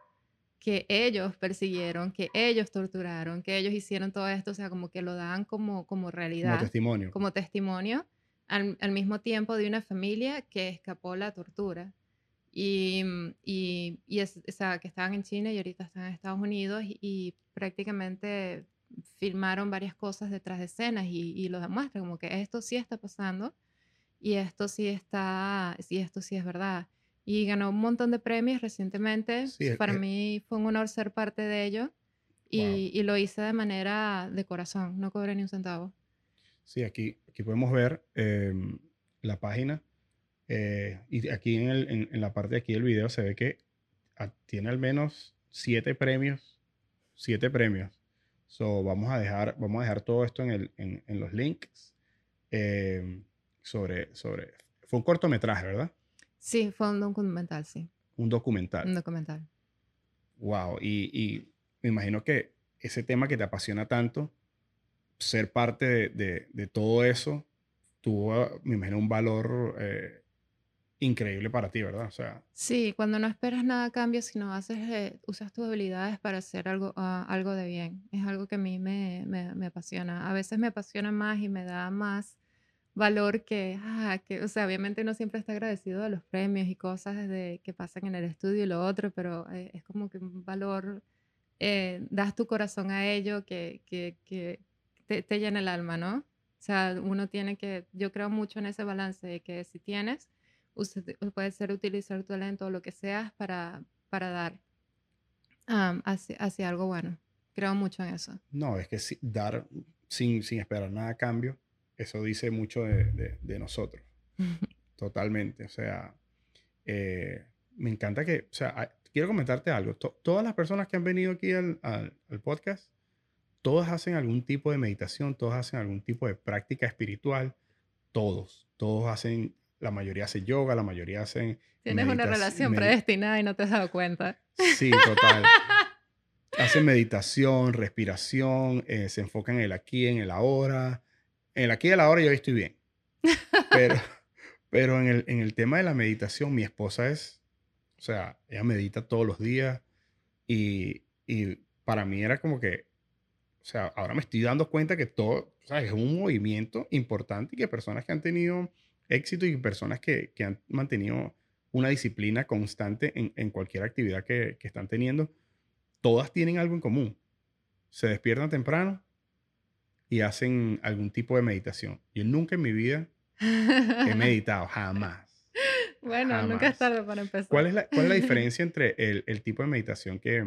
que ellos persiguieron, que ellos torturaron, que ellos hicieron todo esto, o sea, como que lo dan como, como realidad. Como testimonio. Como testimonio al, mismo tiempo de una familia que escapó la tortura y, mm, y, y es, o sea, que estaban en China y ahorita están en Estados Unidos y, prácticamente filmaron varias cosas detrás de escenas y, y, lo demuestran como que esto sí está pasando y esto sí está, sí, esto sí es verdad. Y ganó un montón de premios recientemente. Para mí fue un honor ser parte de ello y, y lo hice de manera de corazón, no cobré ni un centavo. Sí, aquí, aquí podemos ver em, la página. Eh, y aquí en, el, en, la parte de aquí del video se ve que tiene al menos siete premios. Siete premios. So, vamos, a dejar, vamos a dejar todo esto en, el, en, en los links. Em, sobre, sobre. Fue un cortometraje, ¿verdad? Sí, fue un documental, sí. Un documental. Un documental. Wow. Y, y me imagino que ese tema que te apasiona tanto ser parte de, de, todo eso tuvo, me imagino, un valor eh, increíble para ti, ¿verdad? O sea, sí, cuando no esperas nada a cambio, sino haces, eh, usas tus habilidades para hacer algo, ah, algo de bien. Es algo que a mí me, me, me, apasiona. A veces me apasiona más y me da más valor que, ah, que, o sea, obviamente uno siempre está agradecido de los premios y cosas de, que pasan en el estudio y lo otro, pero eh, es como que un valor, das tu corazón a ello que, que, que te, llena el alma, ¿no? O sea, uno tiene que, yo creo mucho en ese balance de que si tienes, usted, puede ser utilizar tu talento o lo que seas para, para dar hacia, algo bueno. Creo mucho en eso. No, es que dar sin, sin esperar nada a cambio, eso dice mucho de, de, nosotros. Totalmente. O sea, eh, me encanta que, o sea, quiero comentarte algo. todas las personas que han venido aquí al, al, al podcast todos hacen algún tipo de meditación, todos hacen algún tipo de práctica espiritual, todos, todos hacen, la mayoría hace yoga, la mayoría hacen... Tienes una relación predestinada y no te has dado cuenta. Sí, total. hacen meditación, respiración, eh, se enfocan en el aquí, en el ahora. En el aquí y el ahora yo estoy bien. Pero, pero en, el, en el tema de la meditación, mi esposa es, o sea, ella medita todos los días y, y para mí era como que o sea, ahora me estoy dando cuenta que todo, es un movimiento importante y que personas que han tenido éxito y personas que, que han mantenido una disciplina constante en, en cualquier actividad que, que están teniendo, todas tienen algo en común. Se despiertan temprano y hacen algún tipo de meditación. Yo nunca en mi vida he meditado, jamás. Bueno, nunca es tarde para empezar. ¿Cuál es la, cuál es la diferencia entre el, el, tipo de meditación que,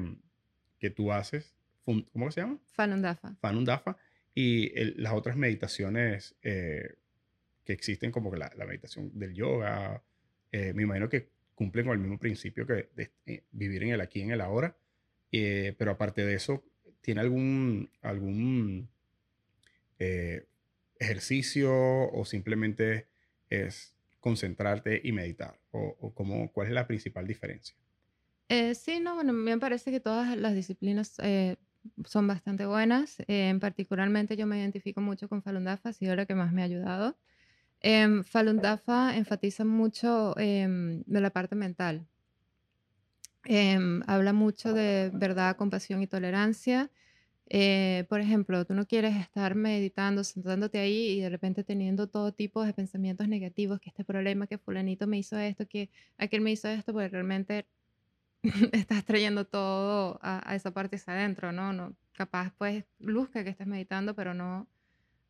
que tú haces? ¿Cómo se llama? Falun Dafa. Falun Dafa. Y las otras meditaciones eh, que existen, como la, la meditación del yoga, eh, me imagino que cumplen con el mismo principio que de, eh, vivir en el aquí y en el ahora. pero aparte de eso, ¿tiene algún, algún ejercicio o simplemente es concentrarte y meditar? ¿O, cómo, cuál es la principal diferencia? Eh, sí, no, bueno, me parece que todas las disciplinas eh, son bastante buenas. Eh, particularmente yo me identifico mucho con Falun Dafa, ha sido lo que más me ha ayudado. Eh, Falun Dafa enfatiza mucho em, de la parte mental. Em, habla mucho de verdad, compasión y tolerancia. Eh, por ejemplo, tú no quieres estar meditando, sentándote ahí y de repente teniendo todo tipo de pensamientos negativos, que este problema, que fulanito me hizo esto, que aquel me hizo esto, porque realmente estás trayendo todo a, esa parte hacia adentro, ¿no? no capaz pues luzca que estás meditando, pero no,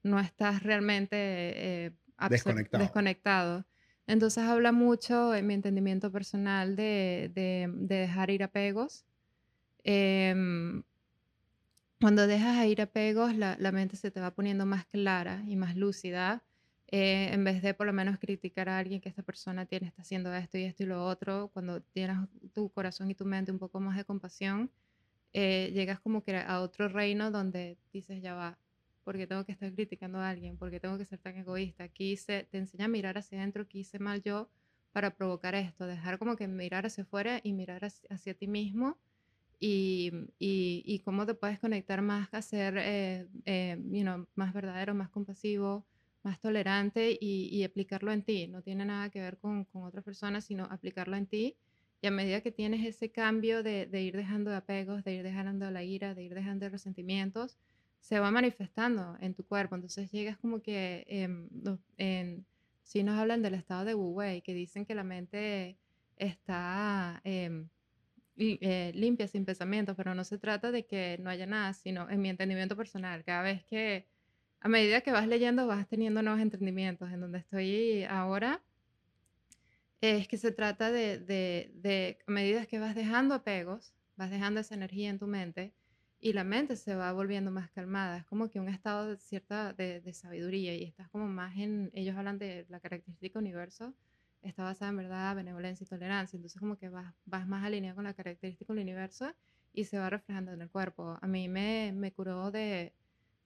no estás realmente eh, desconectado. desconectado. Entonces habla mucho en mi entendimiento personal de, de, de dejar ir apegos. Eh, cuando dejas ir apegos, la, la, mente se te va poniendo más clara y más lúcida. Eh, en vez de por lo menos criticar a alguien que esta persona tiene, está haciendo esto y esto y lo otro, cuando tienes tu corazón y tu mente un poco más de compasión, eh, llegas como que a otro reino donde dices, ya va, porque tengo que estar criticando a alguien, porque tengo que ser tan egoísta. Aquí se, te enseña a mirar hacia adentro, qué hice mal yo para provocar esto, dejar como que mirar hacia afuera y mirar hacia, hacia ti mismo y, y, y, cómo te puedes conectar más a ser eh, más verdadero, más compasivo, más tolerante y, y, aplicarlo en ti. No tiene nada que ver con, con otras personas, sino aplicarlo en ti. Y a medida que tienes ese cambio de, de, ir dejando de apegos, de ir dejando la ira, de ir dejando de resentimientos, se va manifestando en tu cuerpo. Entonces llegas como que, eh, en, si nos hablan del estado de Wu Wei, que dicen que la mente está... Eh, eh, limpia, sin pensamientos, pero no se trata de que no haya nada, sino en mi entendimiento personal. Cada vez que, a medida que vas leyendo, vas teniendo nuevos entendimientos. En donde estoy ahora, es que se trata de, de, de, a medida que vas dejando apegos, vas dejando esa energía en tu mente y la mente se va volviendo más calmada. Es como que un estado de cierta de, de sabiduría y estás como más en, ellos hablan de la característica universo, está basada en verdad, benevolencia y tolerancia. Entonces como que vas, vas más alineado con la característica del universo y se va reflejando en el cuerpo. A mí me, me curó de...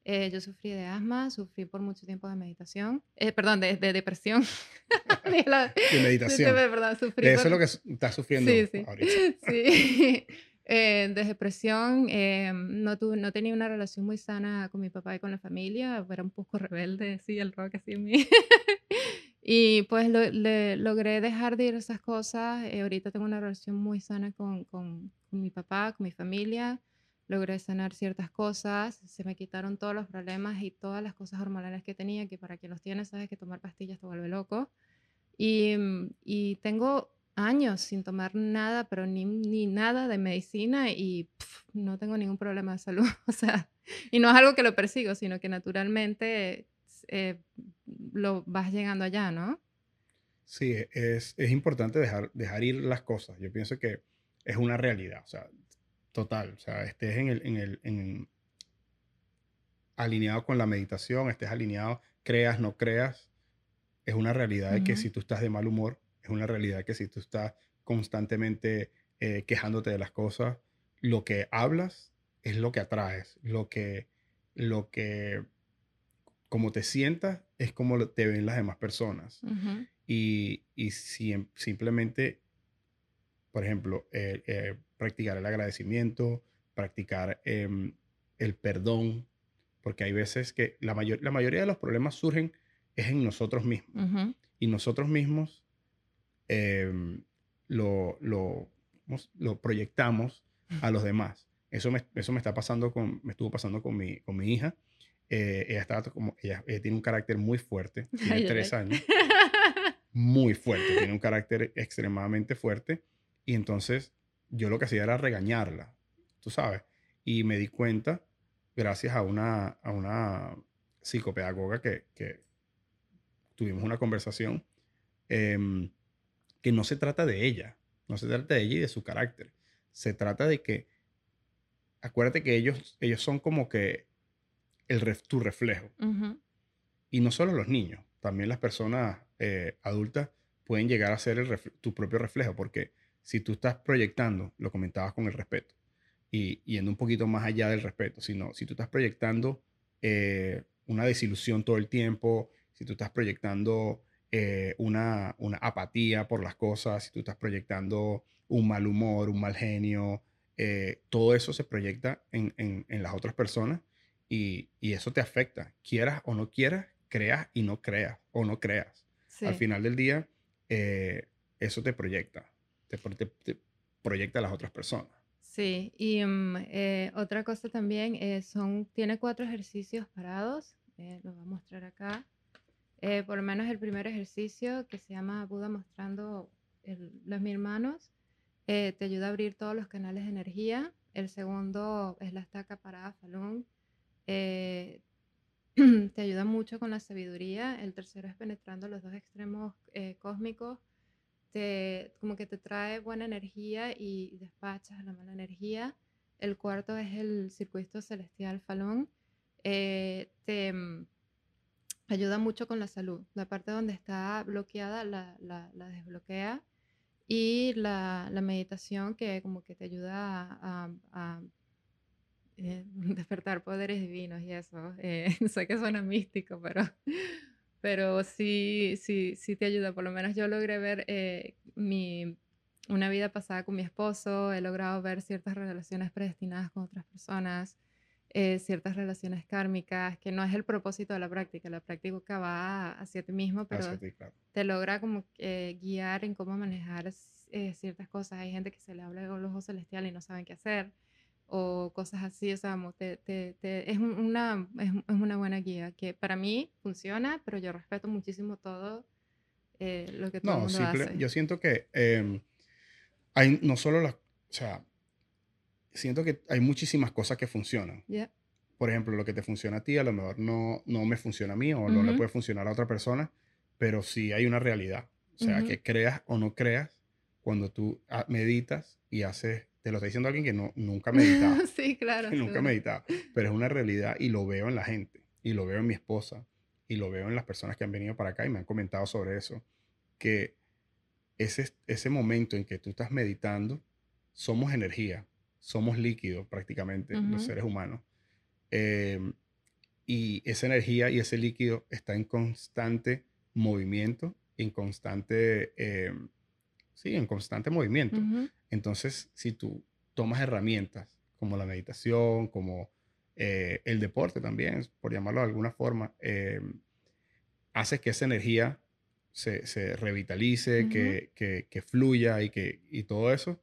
Eh, yo sufrí de asma, sufrí por mucho tiempo de meditación, eh, perdón, de, de depresión. de meditación. De, verdad, sufrí de eso es lo que estás sufriendo sí, sí. ahorita. sí. Eh, de depresión, eh, no, tuve, no tenía una relación muy sana con mi papá y con la familia, era un poco rebelde, sí, el rock así en mí. Y pues lo, le, logré dejar de ir esas cosas. Eh, ahorita tengo una relación muy sana con, con, con, mi papá, con mi familia. Logré sanar ciertas cosas. Se me quitaron todos los problemas y todas las cosas hormonales que tenía, que para quien los tiene sabes que tomar pastillas te vuelve loco. Y, mm, y tengo años sin tomar nada, pero ni, ni nada de medicina y no tengo ningún problema de salud. O sea, y no es algo que lo persigo, sino que naturalmente eh, lo vas llegando allá, ¿no? Sí, es, es importante dejar, dejar ir las cosas. Yo pienso que es una realidad, o sea, total. O sea, estés en el, en el, en, alineado con la meditación, estés alineado, creas, no creas, es una realidad de que si tú estás de mal humor, es una realidad que si tú estás constantemente eh, quejándote de las cosas, lo que hablas es lo que atraes, lo que, lo que como te sientas es como te ven las demás personas. Y, y si, simplemente, por ejemplo, eh, eh, practicar el agradecimiento, practicar em, el perdón, porque hay veces que la, mayor, la mayoría de los problemas surgen es en nosotros mismos. Y nosotros mismos em, lo, lo, lo proyectamos a los demás. Eso me, eso me está pasando con, me estuvo pasando con mi, con mi hija. Eh, ella, estaba como, ella, tiene un carácter muy fuerte, tiene tres años. Muy fuerte, tiene un carácter extremadamente fuerte. Y entonces yo lo que hacía era regañarla, tú sabes. Y me di cuenta, gracias a una, a una psicopedagoga que, que tuvimos una conversación, em, que no se trata de ella, no se trata de ella y de su carácter. Se trata de que, acuérdate que ellos, ellos son como que el tu reflejo. Y no solo los niños, también las personas eh, adultas pueden llegar a ser el tu propio reflejo, porque si tú estás proyectando, lo comentabas con el respeto, y yendo un poquito más allá del respeto, sino si tú estás proyectando eh, una desilusión todo el tiempo, si tú estás proyectando eh, una, una, apatía por las cosas, si tú estás proyectando un mal humor, un mal genio, todo eso se proyecta en, en, en las otras personas y, y, eso te afecta, quieras o no quieras, creas y no creas o no creas. Al final del día, eh, eso te proyecta, te, proyecta a las otras personas. Sí, y mm, eh, otra cosa también, eh, son, tiene cuatro ejercicios parados, los voy a mostrar acá. por lo menos el primer ejercicio que se llama Buda mostrando los mil manos, te ayuda a abrir todos los canales de energía. El segundo es la estaca parada Falun. te ayuda mucho con la sabiduría. El tercero es penetrando los dos extremos eh, cósmicos. Te, como que te trae buena energía y despachas la mala energía. El cuarto es el circuito celestial Falón. Eh, te mm, ayuda mucho con la salud. La parte donde está bloqueada la, la, desbloquea. Y la, la, meditación que como que te ayuda a eh, despertar poderes divinos y eso. Eh, sé que suena místico, pero, pero sí, sí, sí te ayuda. Por lo menos yo logré ver eh, mi, una vida pasada con mi esposo, he logrado ver ciertas relaciones predestinadas con otras personas, ciertas relaciones kármicas, que no es el propósito de la práctica. La práctica va hacia ti mismo, pero te logra como guiar en cómo manejar ciertas cosas. Hay gente que se le habla con los ojos celestiales y no saben qué hacer o cosas así, o sea, te, te, te, es, una, es, es, una buena guía que para mí funciona, pero yo respeto muchísimo todo eh, lo que todo no, el mundo hace. Yo siento que eh, hay no solo las, o sea, siento que hay muchísimas cosas que funcionan. Por ejemplo, lo que te funciona a ti a lo mejor no, no me funciona a mí o no le puede funcionar a otra persona, pero sí hay una realidad. O sea, que creas o no creas, cuando tú ah, meditas y haces te lo está diciendo alguien que no, nunca ha meditado. sí, claro. nunca ha meditado. Pero es una realidad y lo veo en la gente. Y lo veo en mi esposa. Y lo veo en las personas que han venido para acá y me han comentado sobre eso. Que ese, ese momento en que tú estás meditando, somos energía. Somos líquido prácticamente, los seres humanos. Em, y esa energía y ese líquido está en constante movimiento, en constante, em, sí, en constante movimiento. Entonces, si tú tomas herramientas como la meditación, como eh, el deporte también, por llamarlo de alguna forma, eh, haces que esa energía se, revitalice, que, fluya y, que, y todo eso,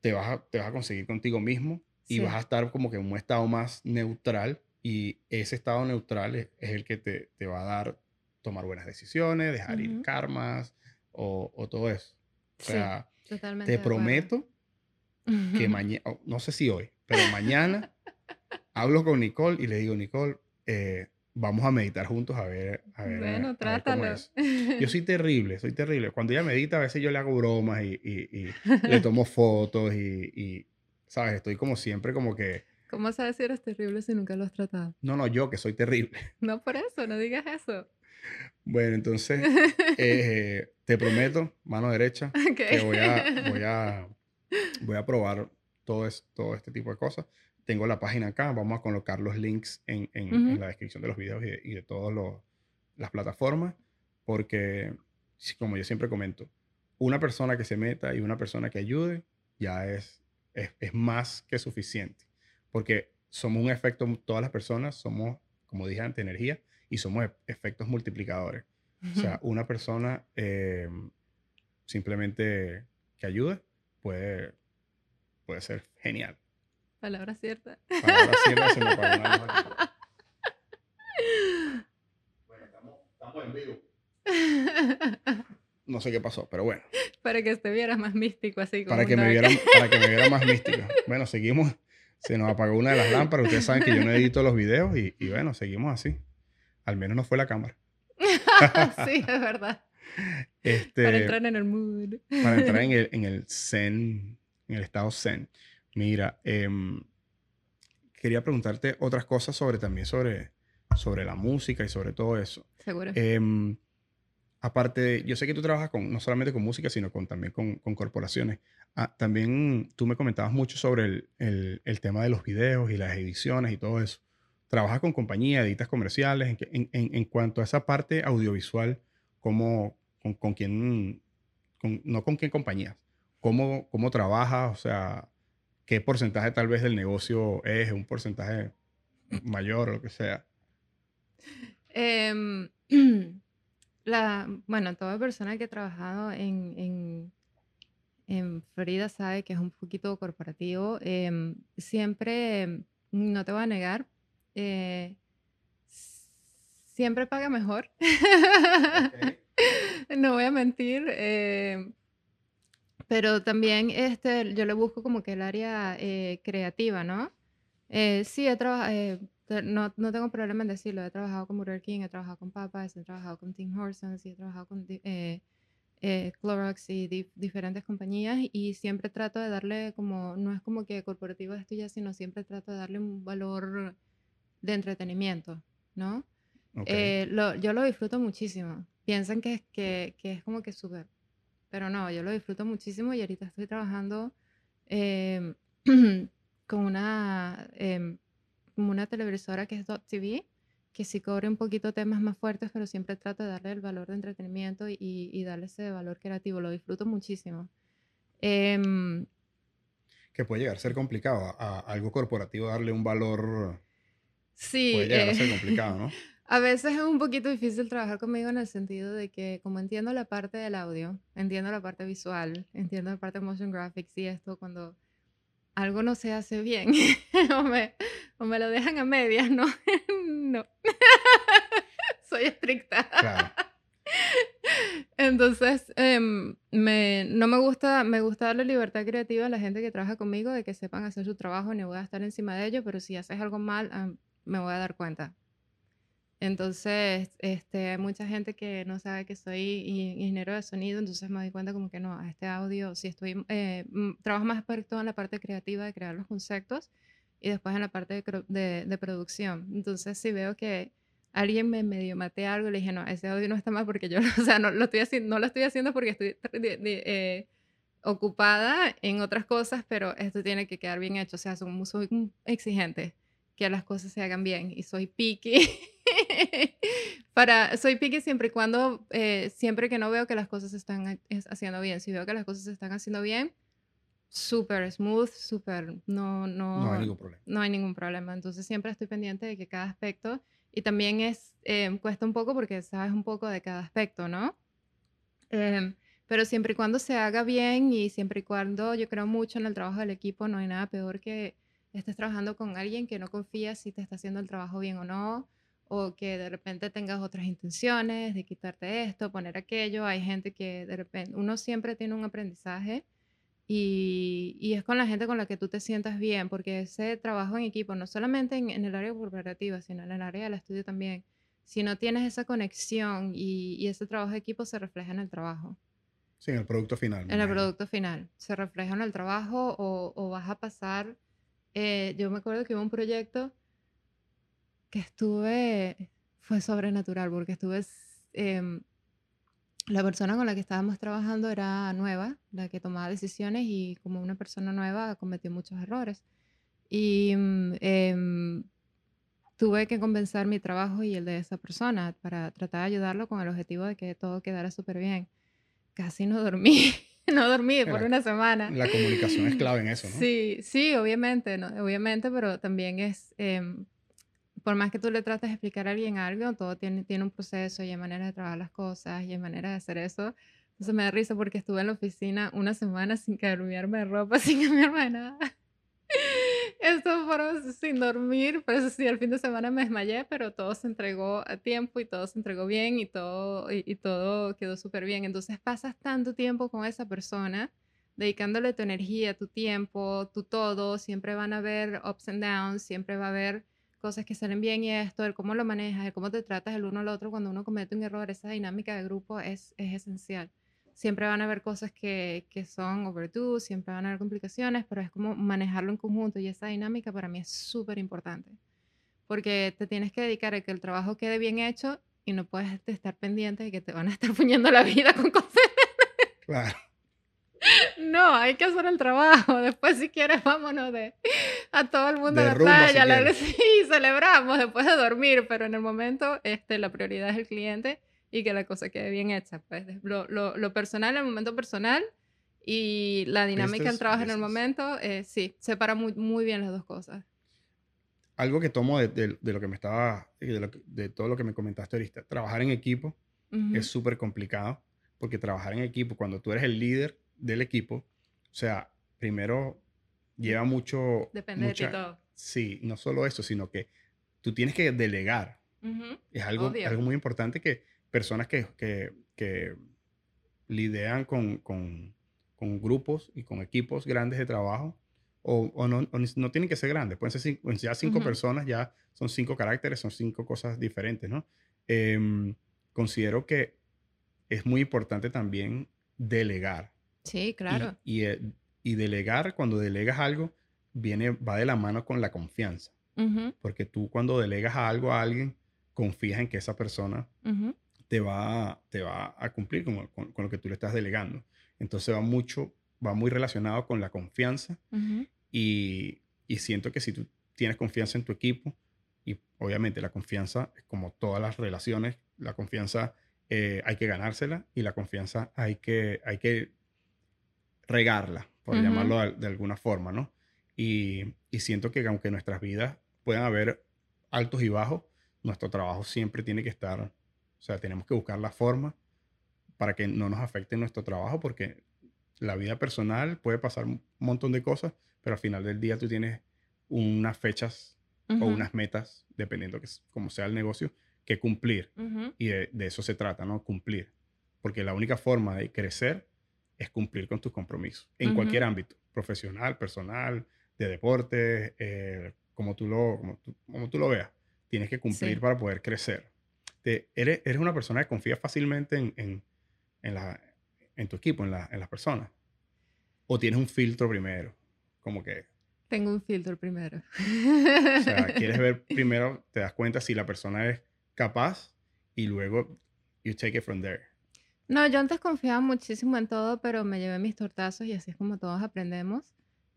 te vas, a, te vas a conseguir contigo mismo y vas a estar como que en un estado más neutral y ese estado neutral es, el que te, va a dar tomar buenas decisiones, dejar ir karmas o, o, todo eso. O sea, te prometo que mañana, oh, no sé si hoy, pero mañana hablo con Nicole y le digo, Nicole, eh, vamos a meditar juntos a ver. A ver bueno, trátalo. Yo soy terrible, soy terrible. Cuando ella medita, a veces yo le hago bromas y, y, le tomo fotos y, y, ¿sabes? Estoy como siempre como que... ¿Cómo sabes si eres terrible si nunca lo has tratado? No, no, yo que soy terrible. No por eso, no digas eso. Bueno, entonces, eh, te prometo, mano derecha, que voy a, voy, a, voy a probar todo, todo este tipo de cosas. Tengo la página acá, vamos a colocar los links en, en, la descripción de los videos y de, y de todas las plataformas, porque, como yo siempre comento, una persona que se meta y una persona que ayude ya es, es, es más que suficiente, porque somos un efecto, todas las personas somos, como dije antes, energía y somos efectos multiplicadores. O sea, una persona eh, simplemente que ayude puede, puede ser genial. Palabra cierta. Palabra cierta se me. Bueno, estamos, estamos en vivo. No sé qué pasó, pero bueno. Para que te vieras más místico, así como Para que, me viera, para que me viera más místico. Bueno, seguimos. Se nos apagó una de las lámparas. Ustedes saben que yo no edito los videos y, y bueno, seguimos así. Al menos no fue la cámara. sí, es verdad. Este, Para entrar en el mood. para entrar en el, en el zen, en el estado zen. Mira, em, quería preguntarte otras cosas sobre también sobre, sobre la música y sobre todo eso. Seguro. Em, aparte, de- yo sé que tú trabajas con, no solamente con música, sino con, también con, con corporaciones. Ah, también tú me comentabas mucho sobre el, el- el tema de los videos y las ediciones y todo eso. ¿Trabajas con compañías, editas comerciales? En, en- en- cuanto a esa parte audiovisual, ¿cómo, con, con quién, con- no con qué compañías? ¿Cómo, ¿Cómo trabajas? O sea, ¿qué porcentaje tal vez del negocio es? ¿Un porcentaje mayor o lo que sea? Em, bueno, toda persona que ha trabajado en, en, en Florida sabe que es un poquito corporativo. em, siempre, em, no te voy a negar, eh, siempre paga mejor. No voy a mentir. em, pero también este, yo le busco como que el área eh, creativa, ¿no? Eh, sí, he trabajado, no, no tengo problema en decirlo, he trabajado con Burger King, he trabajado con Popeyes, he trabajado con Tim Hortons, he trabajado con eh, eh, Clorox y di- diferentes compañías y siempre trato de darle como, no es como que corporativo esto ya, sino siempre trato de darle un valor de entretenimiento, ¿no? Ok. Eh, lo- yo lo disfruto muchísimo. Piensan que, que, que es como que súper. Pero no, yo lo disfruto muchísimo y ahorita estoy trabajando em, con una, como una televisora que es Dot TV, que sí cobre un poquito temas más fuertes, pero siempre trato de darle el valor de entretenimiento y, y darle ese valor creativo. Lo disfruto muchísimo. Em, que puede llegar a ser complicado. A, a algo corporativo darle un valor sí, puede llegar a eh, ser complicado, ¿no? A veces es un poquito difícil trabajar conmigo en el sentido de que como entiendo la parte del audio, entiendo la parte visual, entiendo la parte de motion graphics y esto, cuando algo no se hace bien o, me, o me lo dejan a medias, no, no. Soy estricta. Claro. Entonces, em, me, no me gusta, me gusta darle libertad creativa a la gente que trabaja conmigo, de que sepan hacer su trabajo, ni voy a estar encima de ellos, pero si haces algo mal, ah, me voy a dar cuenta. Entonces, este, hay mucha gente que no sabe que soy ingeniero de sonido, entonces me doy cuenta como que no, a este audio, si estoy, eh, trabajo más por en la parte creativa de crear los conceptos y después en la parte de, producción. Entonces, si veo que alguien me medio mate algo, le dije, no, ese audio no está mal porque yo, o sea, no lo estoy haciendo, no lo estoy haciendo porque estoy eh, ocupada en otras cosas, pero esto tiene que quedar bien hecho. O sea, soy, soy muy exigente que las cosas se hagan bien y soy picky. Para, soy picky siempre y cuando, eh, siempre que no veo que las cosas se están ha- es- haciendo bien. Si veo que las cosas se están haciendo bien, súper smooth, súper, no, no, No hay ningún problema. no hay ningún problema. Entonces siempre estoy pendiente de que cada aspecto, y también es, eh, cuesta un poco porque sabes un poco de cada aspecto, ¿no? Em, pero siempre y cuando se haga bien y siempre y cuando yo creo mucho en el trabajo del equipo, no hay nada peor que estés trabajando con alguien que no confías si te está haciendo el trabajo bien o no, o que de repente tengas otras intenciones de quitarte esto, poner aquello. Hay gente que de repente, uno siempre tiene un aprendizaje y, y es con la gente con la que tú te sientas bien, porque ese trabajo en equipo, no solamente en, en el área corporativa, sino en el área del estudio también, si no tienes esa conexión y, y ese trabajo de equipo se refleja en el trabajo, Sí, en el producto final. en el producto final, se refleja en el trabajo o, o vas a pasar, eh, yo me acuerdo que hubo un proyecto que estuve, fue sobrenatural, porque estuve, em, la persona con la que estábamos trabajando era nueva, la que tomaba decisiones y como una persona nueva cometió muchos errores. Y em, tuve que compensar mi trabajo y el de esa persona para tratar de ayudarlo con el objetivo de que todo quedara súper bien. Casi no dormí, no dormí por una semana. La comunicación es clave en eso, ¿no? Sí, sí, obviamente, ¿no? Obviamente, pero también es, em, por más que tú le trates de explicar a alguien algo, todo tiene, tiene un proceso y hay maneras de trabajar las cosas y hay maneras de hacer eso. Entonces me da risa porque estuve en la oficina una semana sin cambiarme de ropa, sin cambiarme de nada. Esto fueron sin dormir, por eso sí, el fin de semana me desmayé, pero todo se entregó a tiempo y todo se entregó bien y todo, y, todo quedó súper bien. Entonces pasas tanto tiempo con esa persona, dedicándole tu energía, tu tiempo, tu todo, siempre van a haber ups and downs, siempre va a haber cosas que salen bien y esto, el cómo lo manejas, el cómo te tratas el uno al otro cuando uno comete un error, esa dinámica de grupo es, es esencial siempre van a haber cosas que, que son overdue, siempre van a haber complicaciones, pero es como manejarlo en conjunto y esa dinámica para mí es súper importante. Porque te tienes que dedicar a que el trabajo quede bien hecho y no puedes estar pendiente de que te van a estar puñando la vida con cosas. Claro. No, hay que hacer el trabajo. Después, si quieres, vámonos de a todo el mundo a la playa. la, sí, celebramos después de dormir, pero en el momento este, la prioridad es el cliente y que la cosa quede bien hecha. Pues lo, lo, lo personal, el momento personal y la dinámica del trabajo en el momento, eh, sí, separa muy, muy bien las dos cosas. Algo que tomo de, de, lo que me estaba, de, de, todo lo que me comentaste ahorita, trabajar en equipo es súper complicado porque trabajar en equipo, cuando tú eres el líder del equipo, o sea, primero lleva mucho... Depende de ti todo. Sí, no solo eso, sino que tú tienes que delegar. Es algo, algo muy importante que personas que, que, que lidian con, con, con, grupos y con equipos grandes de trabajo, o, o, no, no, tienen que ser grandes, pueden ser cinco, ya cinco personas, ya son cinco caracteres, son cinco cosas diferentes, ¿no? Em, considero que es muy importante también delegar. Sí, claro. Y, y, eh, y, delegar, cuando delegas algo, viene, va de la mano con la confianza. Porque tú cuando delegas algo a alguien, confías en que esa persona te va, te va a cumplir con, con, lo que tú le estás delegando. Entonces va mucho, va muy relacionado con la confianza y, y, siento que si tú tienes confianza en tu equipo, y obviamente la confianza, como todas las relaciones, la confianza eh, hay que ganársela y la confianza hay que, hay que regarla, por llamarlo de, de, alguna forma, ¿no? Y, y siento que aunque nuestras vidas puedan haber altos y bajos, nuestro trabajo siempre tiene que estar sea, tenemos que buscar la forma para que no nos afecte nuestro trabajo, porque la vida personal puede pasar un montón de cosas, pero al final del día tú tienes unas fechas o unas metas, dependiendo que como sea el negocio, que cumplir. Y de, eso se trata, ¿no? Cumplir. Porque la única forma de crecer es cumplir con tus compromisos, en cualquier ámbito, profesional, personal, de deporte, eh, como, tú lo, como, tú, lo veas. Tienes que cumplir para poder crecer eres, eres una persona que confía fácilmente en, en, en, la, en tu equipo, en, la, en las personas. ¿O tienes un filtro primero? Como que... Tengo un filtro primero. O sea, quieres ver primero, te das cuenta si la persona es capaz y luego you take it from there. No, yo antes confiaba muchísimo en todo, pero me llevé mis tortazos y así es como todos aprendemos.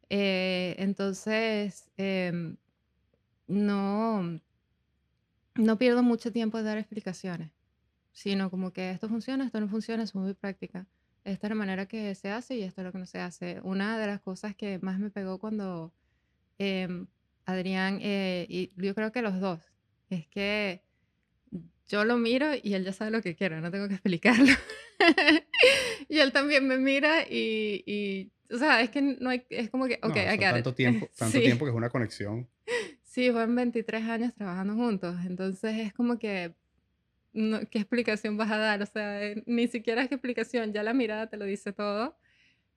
Eh, entonces, em, no, no pierdo mucho tiempo de dar explicaciones, sino como que esto funciona, esto no funciona, es muy práctica. Esta es la manera que se hace y esto es lo que no se hace. Una de las cosas que más me pegó cuando em, Adrián, eh, y yo creo que los dos, es que yo lo miro y él ya sabe lo que quiero, no tengo que explicarlo. y él también me mira y, y, o sea, es que no hay, es como que, ok, no, tanto tiempo, tanto tiempo que es una conexión Sí, fueron 23 años trabajando juntos, entonces es como que, ¿qué explicación vas a dar? O sea, eh, ni siquiera es que explicación, ya la mirada te lo dice todo.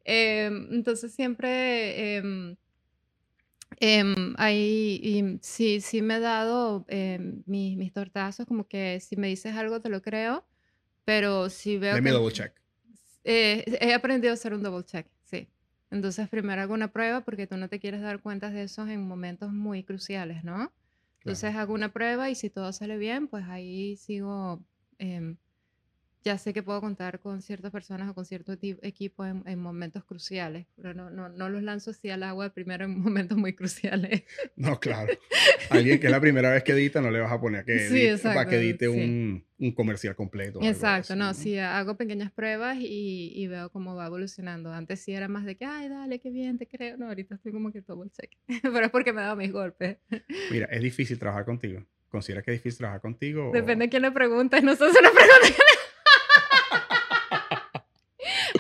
Em, entonces siempre em, em, ahí sí, sí me he dado mis, mis tortazos, como que si me dices algo te lo creo, pero si veo... Let me double check. Eh, he aprendido a hacer un double check. Entonces, primero hago una prueba porque tú no te quieres dar cuenta de eso en momentos muy cruciales, ¿no? Entonces hago una prueba y si todo sale bien, pues ahí sigo eh, ya sé que puedo contar con ciertas personas o con cierto equipo en, en, momentos cruciales, pero no, no, no, los lanzo así al agua primero en momentos muy cruciales. No, claro. Alguien que es la primera vez que edita, no le vas a poner que edite, sí, para que edite un, un, comercial completo. Exacto, no, sí, hago pequeñas pruebas y, y, veo cómo va evolucionando. Antes sí era más de que, ay, dale, qué bien, te creo. No, ahorita estoy como que todo el cheque. pero es porque me he dado mis golpes. Mira, es difícil trabajar contigo. ¿Consideras que es difícil trabajar contigo? Depende de quién le preguntes. No sos una pregunta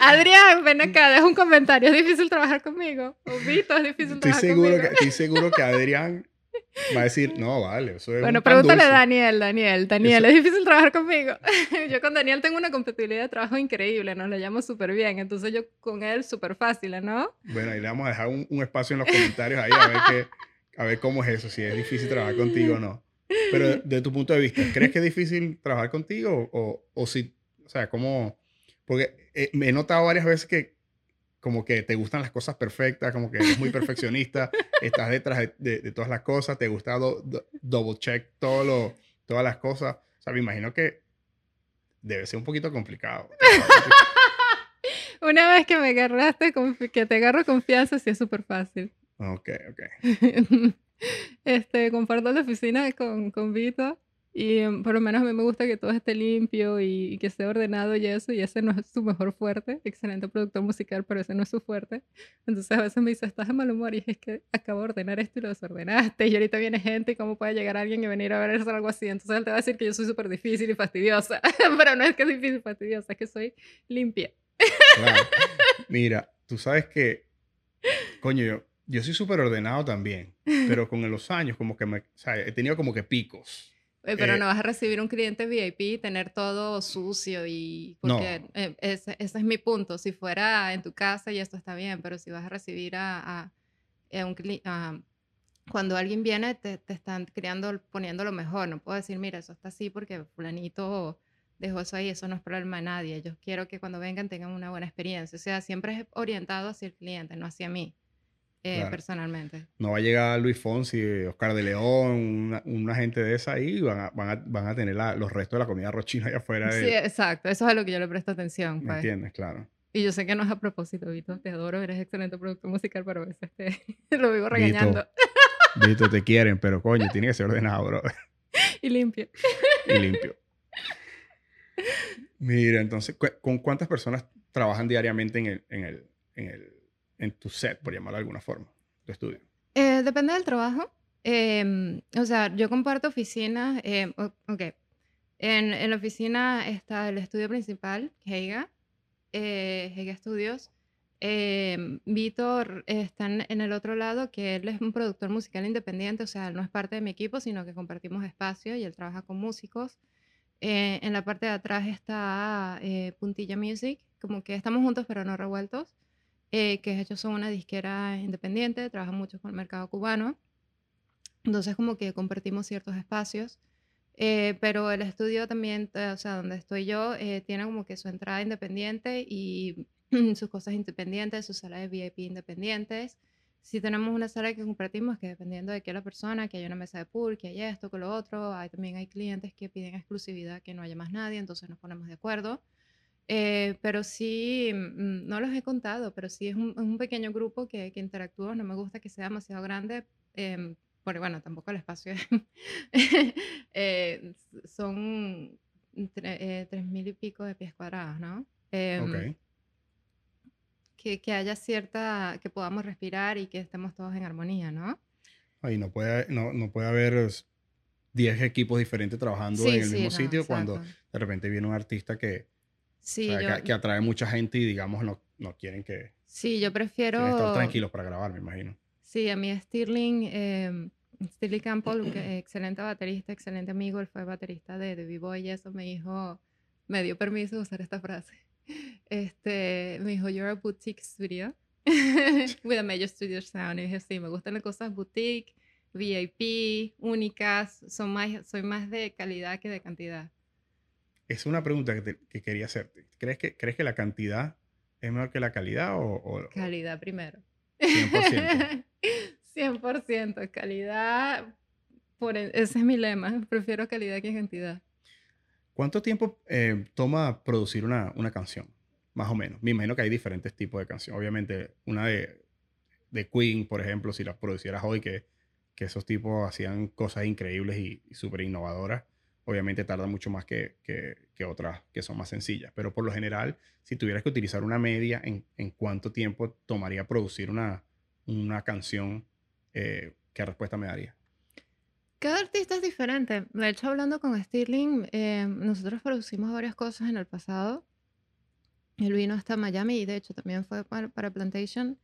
Adrián, ven acá, deja un comentario. ¿Es difícil trabajar conmigo? ¿O Vito, es difícil estoy trabajar seguro conmigo? Que, estoy seguro que Adrián va a decir, no, vale, eso es Bueno, pregúntale a dulce". Daniel, Daniel, Daniel, Eso- ¿es difícil trabajar conmigo? yo con Daniel tengo una compatibilidad de trabajo increíble, nos la llamo súper bien, entonces yo con él súper fácil, ¿no? Bueno, ahí le vamos a dejar un, un espacio en los comentarios ahí a ver, qué, a ver cómo es eso, si es difícil trabajar contigo o no. Pero de, de tu punto de vista, ¿crees que es difícil trabajar contigo o, o si, o sea, cómo? Porque eh, me he notado varias veces que como que te gustan las cosas perfectas, como que eres muy perfeccionista, estás detrás de, de- de todas las cosas, te gusta do- do- double check todo lo, todas las cosas. O sea, me imagino que debe ser un poquito complicado. Una vez que me agarraste, que te agarro confianza, sí es súper fácil. Ok, ok. este, comparto la oficina con, con Vito y em, por lo menos a mí me gusta que todo esté limpio y, y que esté ordenado y eso, y ese no es su mejor fuerte. Excelente productor musical, pero ese no es su fuerte. Entonces a veces me dice, estás de mal humor y es que acabo de ordenar esto y lo desordenaste y ahorita viene gente y cómo puede llegar alguien y venir a ver hacer algo así. Entonces él te va a decir que yo soy súper difícil y fastidiosa, pero no es que es difícil y fastidiosa, es que soy limpia. Claro. Mira, tú sabes que, coño, yo, yo soy súper ordenado también, pero con los años como que me, o sea, he tenido como que picos. Eh, Pero Eh, no vas a recibir un cliente VIP y tener todo sucio y No. porque eh, ese, ese es mi punto. Si fuera en tu casa y esto está bien, pero si vas a recibir a, a- a un cli- a- cuando alguien viene te, te están creando, poniendo lo mejor. No puedo decir, mira, eso está así porque fulanito dejó eso ahí, eso no es problema de nadie. Yo quiero que cuando vengan tengan una buena experiencia. O sea, siempre es orientado hacia el cliente, no hacia mí, eh, Claro. personalmente. No va a llegar Luis Fonsi, Oscar de León, una, una gente de esa ahí y van a, van a, van a tener la- los restos de la comida rochina allá afuera. Sí, exacto. Eso es a lo que yo le presto atención. ¿Me pues. entiendes? Claro. Y yo sé que no es a propósito, Vito. Te adoro, eres excelente productor musical, pero a veces te lo vivo regañando. Vito, te quieren, pero coño, tiene que ser ordenado, bro. y limpio. y limpio. Mira, entonces, ¿cu- ¿con cuántas personas trabajan diariamente en el, en el, en el, en tu set, por llamarlo de alguna forma, tu estudio? Eh, depende del trabajo. Em, o sea, yo comparto oficinas. o- ok. En, en la oficina está el estudio principal, Heiga, eh, Heiga Studios. Em, Víctor está en, en el otro lado, que él es un productor musical independiente, o sea, él no es parte de mi equipo, sino que compartimos espacio y él trabaja con músicos. Eh, en la parte de atrás está eh, Puntilla Music, como que estamos juntos pero no revueltos, eh, que ellos son una disquera independiente, trabajan mucho con el mercado cubano, entonces como que compartimos ciertos espacios, eh, pero el estudio también, eh, o sea, donde estoy yo, eh, tiene como que su entrada independiente y sus cosas independientes, sus salas de VIP independientes. Si tenemos una sala que compartimos, que dependiendo de qué la persona, que hay una mesa de pool, que hay esto, que lo otro, hay, también hay clientes que piden exclusividad, que no haya más nadie, entonces nos ponemos de acuerdo. Eh, pero sí, mm, no los he contado, pero sí es un, es un pequeño grupo que, que interactúa, no me gusta que sea demasiado grande, em, porque bueno, tampoco el espacio es, eh, son tre- eh, tres mil y pico de pies cuadrados, ¿no? Em, Ok. que, que haya cierta, que podamos respirar y que estemos todos en armonía, ¿no? Ahí no puede, no, no puede haber 10 equipos diferentes trabajando en el sí, mismo no, sitio cuando exacto. de repente viene un artista que, o Sí, sea, yo, que, que atrae mucha gente y digamos no, no quieren que sí, yo prefiero... estar tranquilos para grabar, me imagino. Sí, a mí Stirling, eh, Stirling Campbell, que- excelente baterista, excelente amigo, él fue baterista de, de B-Boy y eso me dijo, me dio permiso de usar esta frase. Este, me dijo, you're a boutique studio with a major studio sound. Y dije, sí, me gustan las cosas boutique, VIP, únicas, son más, soy más de calidad que de cantidad. Es una pregunta que, te- que quería hacerte. ¿Crees que, ¿Crees que la cantidad es mejor que la calidad o, o- o Calidad primero. 100%? 100%, calidad, por, e- ese es mi lema, prefiero calidad que cantidad. ¿Cuánto tiempo eh, toma producir una, una canción? Más o menos. Me imagino que hay diferentes tipos de canciones. Obviamente, una de, de Queen, por ejemplo, si la producieras hoy, que, que esos tipos hacían cosas increíbles y, y súper innovadoras, obviamente tarda mucho más que, que, que otras que son más sencillas. Pero por lo general, si tuvieras que utilizar una media, ¿en, en cuánto tiempo tomaría producir una, una canción? Eh, ¿Qué respuesta me daría? Cada artista es diferente. De hecho, hablando con Stirling, eh, nosotros producimos varias cosas en el pasado. Él vino hasta Miami y de hecho también fue para, para Plantation.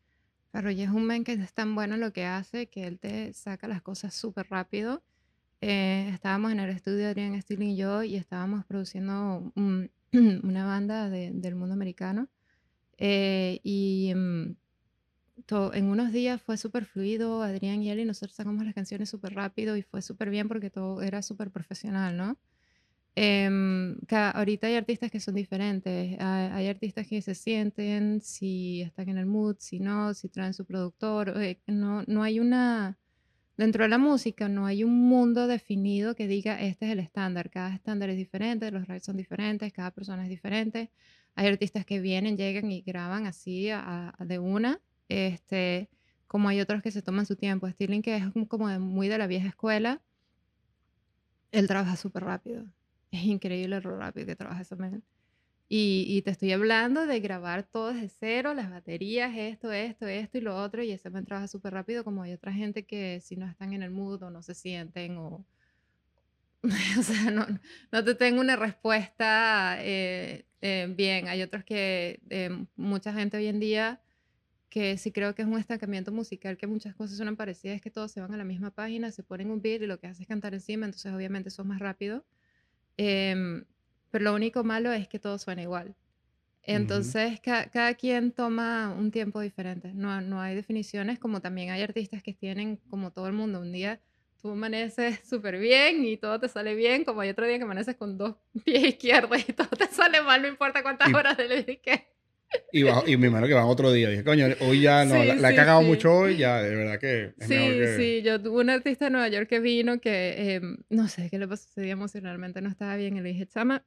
Pero es un men que es tan bueno en lo que hace que él te saca las cosas súper rápido. Eh, estábamos en el estudio Adrián Stilling y yo y estábamos produciendo una banda del mundo americano. Eh, y mm, en unos días fue súper fluido, Adrián y él, y nosotros sacamos las canciones súper rápido y fue súper bien porque todo era súper profesional, ¿no? Em, ahorita hay artistas que son diferentes. Hay, artistas que se sienten si están en el mood, si no, si traen su productor. Eh, no, no hay una. Dentro de la música no hay un mundo definido que diga este es el estándar. Cada estándar es diferente, los rights son diferentes, cada persona es diferente. Hay artistas que vienen, llegan y graban así de una. Este, como hay otros que se toman su tiempo. Stirling, que es como muy de la vieja escuela, él trabaja súper rápido es increíble lo rápido que trabaja ese man. Y, y, te estoy hablando de grabar todo desde cero, las baterías, esto, esto, esto y lo otro, y ese man trabaja súper rápido, como hay otra gente que si no están en el mood o no se sienten o... o sea, no, no, te tengo una respuesta eh, eh, bien. Hay otros que, eh, mucha gente hoy en día, que sí creo que es un estancamiento musical, que muchas cosas son parecidas, que todos se van a la misma página, se ponen un beat y lo que hace es cantar encima, entonces obviamente eso es más rápido. Pero lo único malo es que todo suena igual. Entonces, cada quien toma un tiempo diferente. No, no hay definiciones, como también hay artistas que tienen, como todo el mundo, un día tú amaneces súper bien y todo te sale bien, como hay otro día que amaneces con dos pies izquierdos y todo te sale mal, no importa cuántas horas le dediques. Y, y me imagino que van otro día. Dije, coño, hoy ya no, la, he cagado mucho hoy, ya, de verdad que. Es sí, sí, yo tuve un artista de Nueva York que vino que, em, no sé qué le pasó ese día emocionalmente, no estaba bien. Y le dije, chama,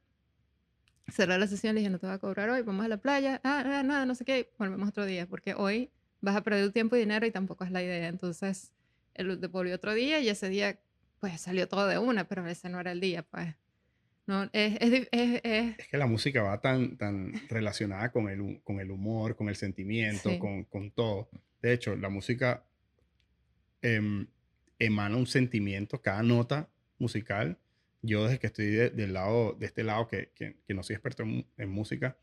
cerré la sesión, le dije, no te voy a cobrar hoy, vamos a la playa. Ah, ah, nada, no sé qué, volvemos otro día, porque hoy vas a perder tiempo y dinero y tampoco es la idea. Entonces, él devolvió otro día y ese día, pues salió todo de una, pero ese no era el día, pues. No, es, es, es, es, que la música va tan, tan relacionada con el, con el humor, con el sentimiento, con, con, todo. De hecho, la música em, emana un sentimiento, cada nota musical. Yo desde que estoy del lado, de este lado, que, que, que no soy experto en, en, música,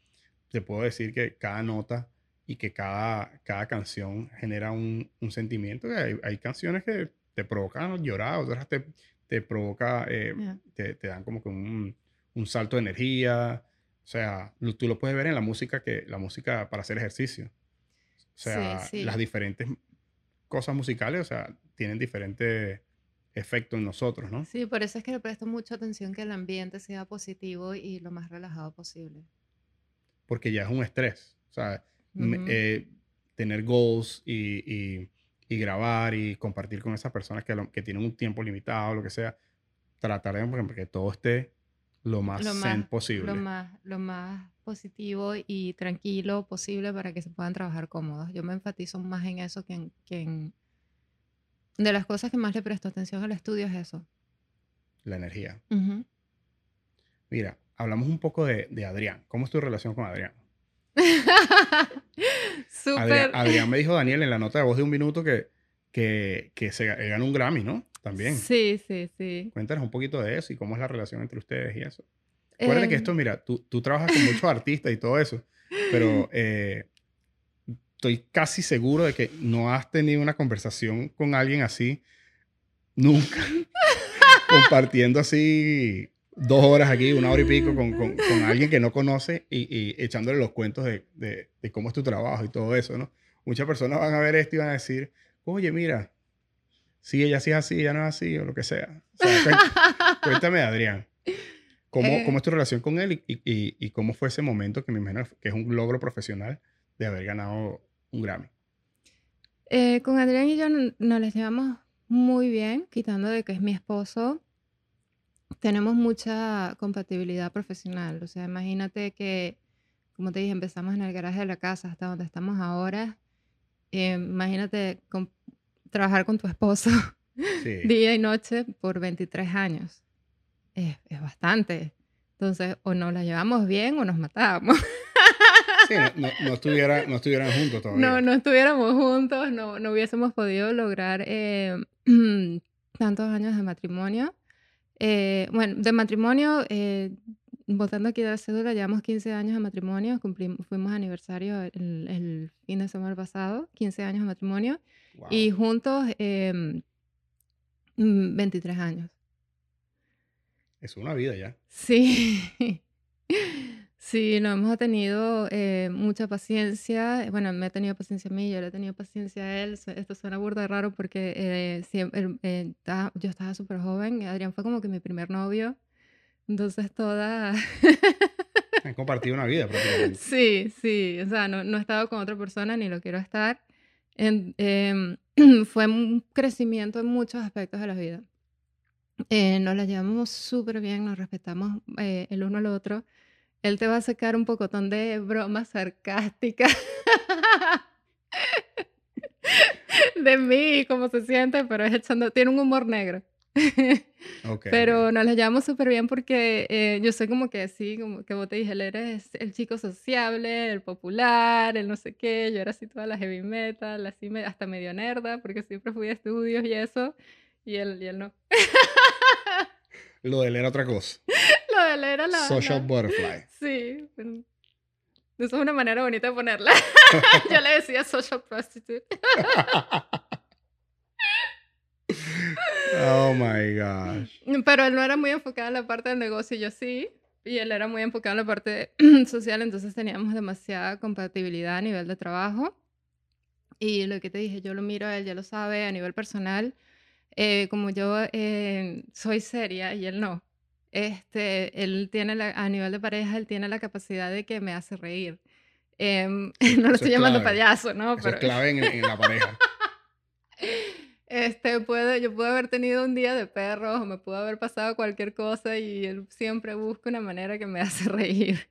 te puedo decir que cada nota y que cada, cada canción genera un, un sentimiento. Hay, hay, canciones que te provocan llorar, otras te, te provoca, eh, te, te, dan como que un, un, salto de energía. O sea, tú lo puedes ver en la música, que la música para hacer ejercicio. O sea, las diferentes cosas musicales, o sea, tienen diferentes efectos en nosotros, ¿no? Sí, por eso es que le presto mucha atención que el ambiente sea positivo y lo más relajado posible. Porque ya es un estrés. O sea, eh, tener goals y y grabar y compartir con esas personas que, que tienen un tiempo limitado, lo que sea, tratar de que todo esté lo más, posible. Lo más, lo más positivo y tranquilo posible para que se puedan trabajar cómodos. Yo me enfatizo más en eso que en, que en... De las cosas que más le presto atención al estudio es eso. La energía. Mira, hablamos un poco de, de Adrián. ¿Cómo es tu relación con Adrián? Adrián, me dijo Daniel en la nota de voz de un minuto que, que, que se ganó un Grammy, ¿no? También. Sí, sí, sí. Cuéntanos un poquito de eso y cómo es la relación entre ustedes y eso. Recuerda que esto, em. mira, tú, tú, trabajas con muchos artistas y todo eso, pero eh, estoy casi seguro de que no has tenido una conversación con alguien así nunca, compartiendo así dos horas aquí, una hora y pico con, con, con alguien que no conoce y, y echándole los cuentos de, de, de, cómo es tu trabajo y todo eso, ¿no? Muchas personas van a ver esto y van a decir, oye, mira, si ella sí es así, ella no es así, o lo que sea. cuéntame, Adrián, ¿cómo, eh. ¿cómo, es tu relación con él y, y, y, cómo fue ese momento que me imagino que es un logro profesional de haber ganado un Grammy? Eh, con Adrián y yo nos les llevamos muy bien, quitando de que es mi esposo tenemos mucha compatibilidad profesional. O sea, imagínate que, como te dije, empezamos en el garaje de la casa hasta donde estamos ahora. Eh, imagínate trabajar con tu esposo día y noche por 23 años. Es, es, bastante. Entonces, o nos la llevamos bien o nos matamos. Sí, no, no, estuviera, no estuvieran juntos todavía. No, no estuviéramos juntos, no, no hubiésemos podido lograr eh, tantos años de matrimonio. Eh, bueno, de matrimonio, eh, votando aquí de la cédula, llevamos 15 años de matrimonio, cumplimos, fuimos aniversario el, el fin de semana pasado, 15 años de matrimonio, y juntos 23 em, años. Es una vida ya. Sí. Sí, no hemos tenido eh, mucha paciencia. Bueno, me ha tenido paciencia a mí, yo le he tenido paciencia a él. Esto suena burda raro porque eh, siempre, eh, yo estaba súper joven. Adrián fue como que mi primer novio. Entonces toda... Han compartido una vida prácticamente. Sí, sí. O sea, no, no he estado con otra persona ni lo quiero estar. En, em, fue un crecimiento en muchos aspectos de la vida. nos la llevamos súper bien, nos respetamos el uno al otro él te va a sacar un pocotón de bromas sarcásticas de mí, cómo se siente, pero es echando, tiene un humor negro. Pero nos la llevamos súper bien porque eh, yo soy como que sí, como que vos te dije, él eres el chico sociable, el popular, el no sé qué. Yo era así toda la heavy metal, así hasta medio nerda, porque siempre fui a estudios y eso. Y él, y él no. Lo de él era otra cosa. Lo de era la. Social butterfly. Sí. Eso es una manera bonita de ponerla. Yo le decía social prostitute. oh my gosh. Pero él no era muy enfocado en la parte del negocio, yo sí. Y él era muy enfocado en la parte social, entonces teníamos demasiada compatibilidad a nivel de trabajo. Y lo que te dije, yo lo miro a él, ya lo sabe, a nivel personal. Eh, como yo eh, soy seria y él no, este, él tiene, la, a nivel de pareja, él tiene la capacidad de que me hace reír. Em, no lo estoy llamando payaso, ¿no? Eso Pero... es clave en, la pareja. Este, puede, yo puedo haber tenido un día de perros o me pudo haber pasado cualquier cosa y él siempre busca una manera que me hace reír.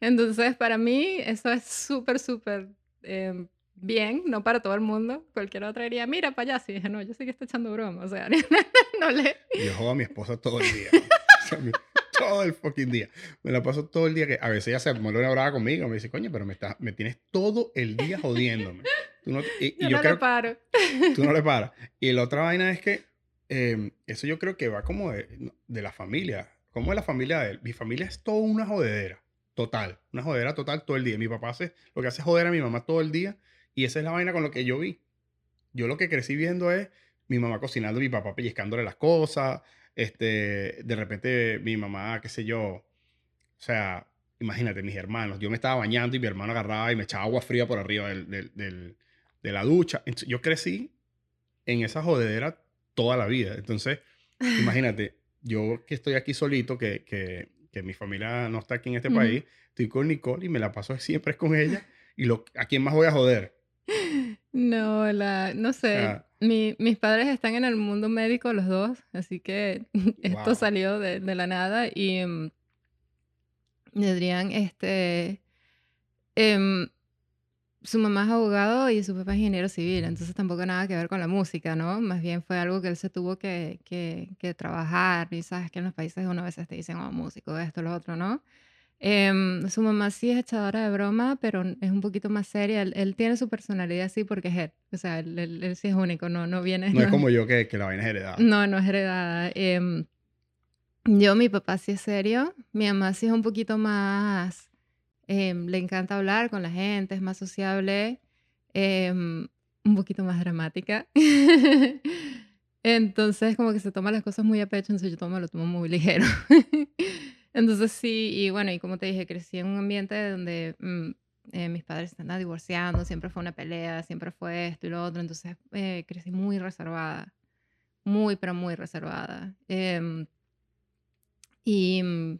Entonces, para mí, eso es súper, súper eh, bien, no para todo el mundo. Cualquier otra diría, mira, payaso. Y dije, no, yo sé que está echando broma. O sea, no le. Yo juego a mi esposa todo el día. Todo el fucking día. Me la paso todo el día que a veces ella se muere una brava conmigo. Me dice, coño, pero me, está, me tienes todo el día jodiéndome. Tú no, y, yo, no le paro. Tú no le paras. Y la otra vaina es que em, eso yo creo que va como de, de la familia. Como de la familia de él. Mi familia es toda una jodedera. Total. Una jodedera total todo el día. Mi papá hace lo que hace joder a mi mamá todo el día. Y esa es la vaina con lo que yo vi. Yo lo que crecí viendo es mi mamá cocinando, mi papá pellizcándole las cosas, este, de repente mi mamá, qué sé yo, o sea, imagínate, mis hermanos, yo me estaba bañando y mi hermano agarraba y me echaba agua fría por arriba del, de la ducha. Entonces, yo crecí en esa jodedera toda la vida. Entonces, imagínate, yo que estoy aquí solito, que, que, que mi familia no está aquí en este país, estoy con Nicole y me la paso siempre con ella. ¿Y lo, a quién más voy a joder? No, la, no sé. Mis padres están en el mundo médico los dos, así que esto salió de, la nada y mm, Adrián, este, em, su mamá es abogado y su papá es ingeniero civil, entonces tampoco nada que ver con la música, ¿no? Más bien fue algo que él se tuvo que, que, trabajar y sabes que en los países uno a veces te dicen, oh, músico, esto, lo otro, ¿no? Em, su mamá sí es echadora de broma, pero es un poquito más seria. Él, tiene su personalidad así porque es él. O sea, él, sí es único, no, no viene... No, es como yo que, que, la vaina es heredada. No, no es heredada. Em, yo, mi papá sí es serio. Mi mamá sí es un poquito más... Em, le encanta hablar con la gente, es más sociable, un poquito más dramática. entonces, como que se toma las cosas muy a pecho, entonces yo tomo, lo tomo muy ligero. Entonces sí, y bueno, y como te dije, crecí en un ambiente donde mm, eh, mis padres están divorciando, siempre fue una pelea, siempre fue esto y lo otro, entonces eh, crecí muy reservada, muy, pero muy reservada. Em, y mm,